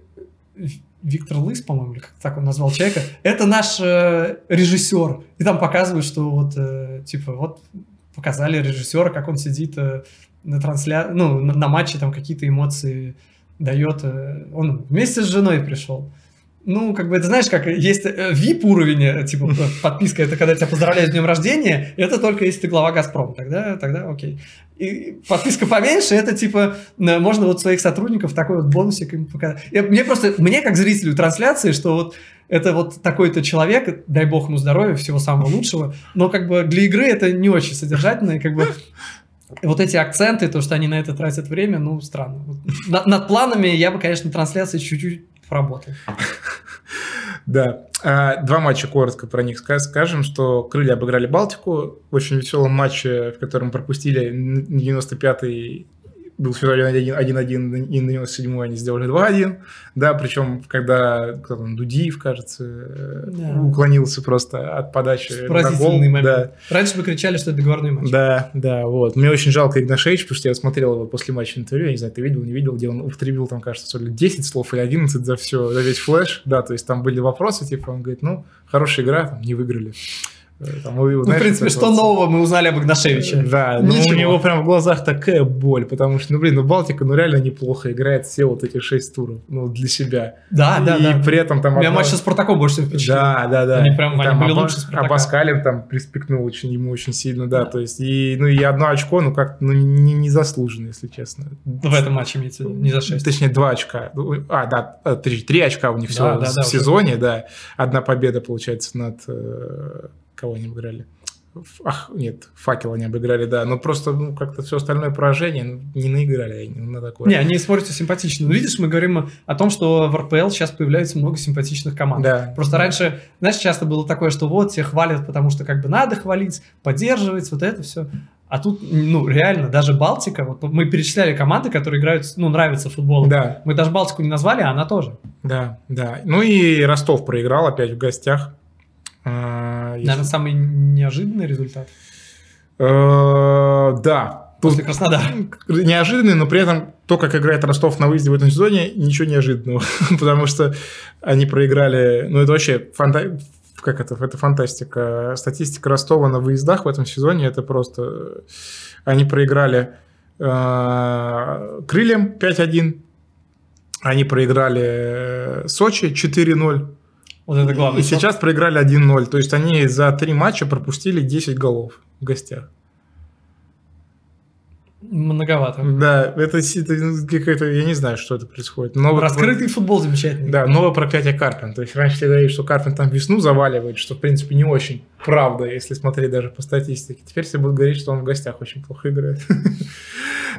Виктор Лыс, по-моему, или как так он назвал человека, это наш э, режиссер. И там показывают, что вот, э, типа, вот показали режиссера, как он сидит э, на трансля... ну, на, на матче, там какие-то эмоции дает. Э, он вместе с женой пришел. Ну, как бы, это знаешь, как есть VIP э, уровень, э, типа подписка, это когда тебя поздравляют с днем рождения, это только если ты глава Газпрома, тогда, тогда окей. И подписка поменьше, это типа, можно вот своих сотрудников такой вот бонусик им показать. И мне просто, мне как зрителю трансляции, что вот это вот такой-то человек, дай бог ему здоровья, всего самого лучшего, но как бы для игры это не очень содержательно, и как бы вот эти акценты, то, что они на это тратят время, ну, странно. Над, над планами я бы, конечно, трансляции чуть-чуть поработал. <laughs> Да. А, два матча коротко про них скажем, что крылья обыграли Балтику очень веселом матче, в котором пропустили 95-й был февраль 1-1, и на 97 они сделали 2-1. Да, причем, когда кто там, Дудиев, кажется, да. уклонился просто от подачи на гол. момент. Да. Раньше мы кричали, что это договорной матч. Да, да, вот. Мне очень жалко Игнашевич, потому что я смотрел его после матча интервью, я не знаю, ты видел, не видел, где он употребил там, кажется, 10 слов или 11 за все, за весь флеш. Да, то есть там были вопросы, типа, он говорит, ну, хорошая игра, там, не выиграли. Там, ну, знаешь, в принципе, что вот... нового мы узнали об Игнашевиче? Да, ну у него прям в глазах такая боль, потому что, ну, блин, ну, Балтика, ну, реально неплохо играет все вот эти шесть туров, ну, для себя. Да, да, да. И при этом там... Меня одна... матч со Спартаком больше всего впечатлил. Да, да, да. Они прям, они были лучше Спартака. Абаскалев там приспекнул очень, ему очень сильно, да, да, то есть, и, ну, и одно очко, ну, как, ну, не, не заслуженно, если честно. В этом матче имеется не за шесть. Точнее, два очка. Ну, а, да, э, три, три очка у них всего да, да, в да, сезоне, да. Одна победа, получается, над... Кого они играли? Ах, нет, факел они обыграли, да. Но просто, ну, как-то все остальное поражение ну, не наиграли они на такое. Не, они смотрятся симпатично. Но видишь, мы говорим о том, что в РПЛ сейчас появляется много симпатичных команд. Да. Просто раньше, знаешь, часто было такое, что вот, все хвалят, потому что как бы надо хвалить, поддерживать, вот это все. А тут, ну, реально, даже Балтика, вот мы перечисляли команды, которые играют, ну, нравится футбол. Да. Мы даже Балтику не назвали, а она тоже. Да, да. Ну и Ростов проиграл опять в гостях. А, Наверное, самый неожиданный результат. Э, да. После Краснодара. Неожиданный, но при этом то, как играет Ростов на выезде в этом сезоне, ничего неожиданного. <laughs> Потому что они проиграли... Ну, это вообще фанта... как это? Это фантастика. Статистика Ростова на выездах в этом сезоне, это просто... Они проиграли э, Крыльям 5-1. Они проиграли э, Сочи 4-0. Вот это главное. И сейчас проиграли 1-0. То есть они за три матча пропустили 10 голов в гостях. Многовато. Да, это, это какая-то, я не знаю, что это происходит. Новый, Раскрытый футбол замечательный. Да, новое проклятие Карпин. То есть раньше ты говоришь, что Карпин там весну заваливает, что в принципе не очень правда, если смотреть даже по статистике. Теперь все будут говорить, что он в гостях очень плохо играет. <laughs>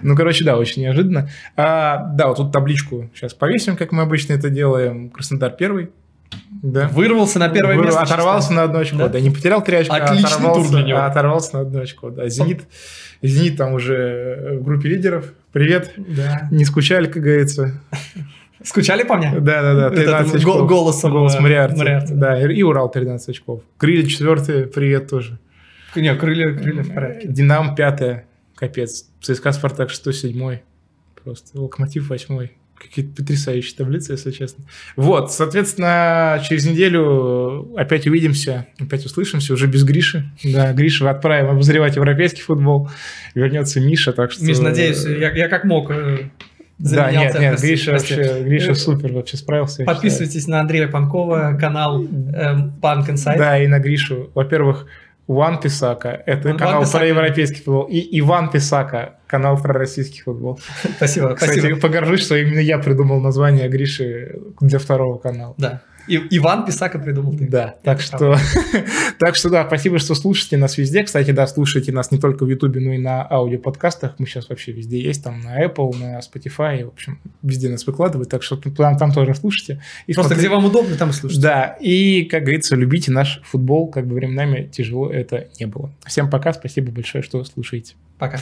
Ну, короче, да, очень неожиданно. А, да, вот тут табличку сейчас повесим, как мы обычно это делаем. Краснодар первый, да. Вырвался на первое Вырв... место. Оторвался на одно очко, да? да. Не потерял три очка, Отличный а оторвался, тур для него. А оторвался на одно очко, да. Зенит, Зенит там уже в группе лидеров. Привет. Да. Не скучали, как говорится. Скучали по мне? Да, да, да. 13 Это очков. Голосом Голос э, Мариарти. Мариарти. Да, и Урал 13 очков. Крылья четвертые, привет тоже. Не, крылья, крылья в порядке. Динамо пятое, капец. ЦСКА Спартак шестой, седьмой. Просто Локомотив восьмой. Какие-то потрясающие таблицы, если честно. Вот, соответственно, через неделю опять увидимся, опять услышимся, уже без Гриши. Да, Гриша отправим обозревать европейский футбол. Вернется Миша, так что... Миш, надеюсь, я, я как мог э, да, нет, нет, прости, Гриша, прости. Вообще, Гриша супер вообще справился. Подписывайтесь на Андрея Панкова, канал э, Punk Inside. Да, и на Гришу. Во-первых, Ван Писака, это Ван канал Писака. про европейский футбол, и Иван Писака, канал про российский футбол. Спасибо, Кстати, спасибо. погоржусь, что именно я придумал название Гриши для второго канала. Да. И, Иван Писака придумал ты. Да, так что, <laughs> так что да, спасибо, что слушаете нас везде. Кстати, да, слушайте нас не только в Ютубе, но и на аудиоподкастах. Мы сейчас вообще везде есть, там на Apple, на Spotify, в общем, везде нас выкладывают, так что там, там тоже слушайте. И Просто смотрите. где вам удобно, там и слушайте. Да, и, как говорится, любите наш футбол, как бы временами тяжело это не было. Всем пока, спасибо большое, что слушаете. Пока.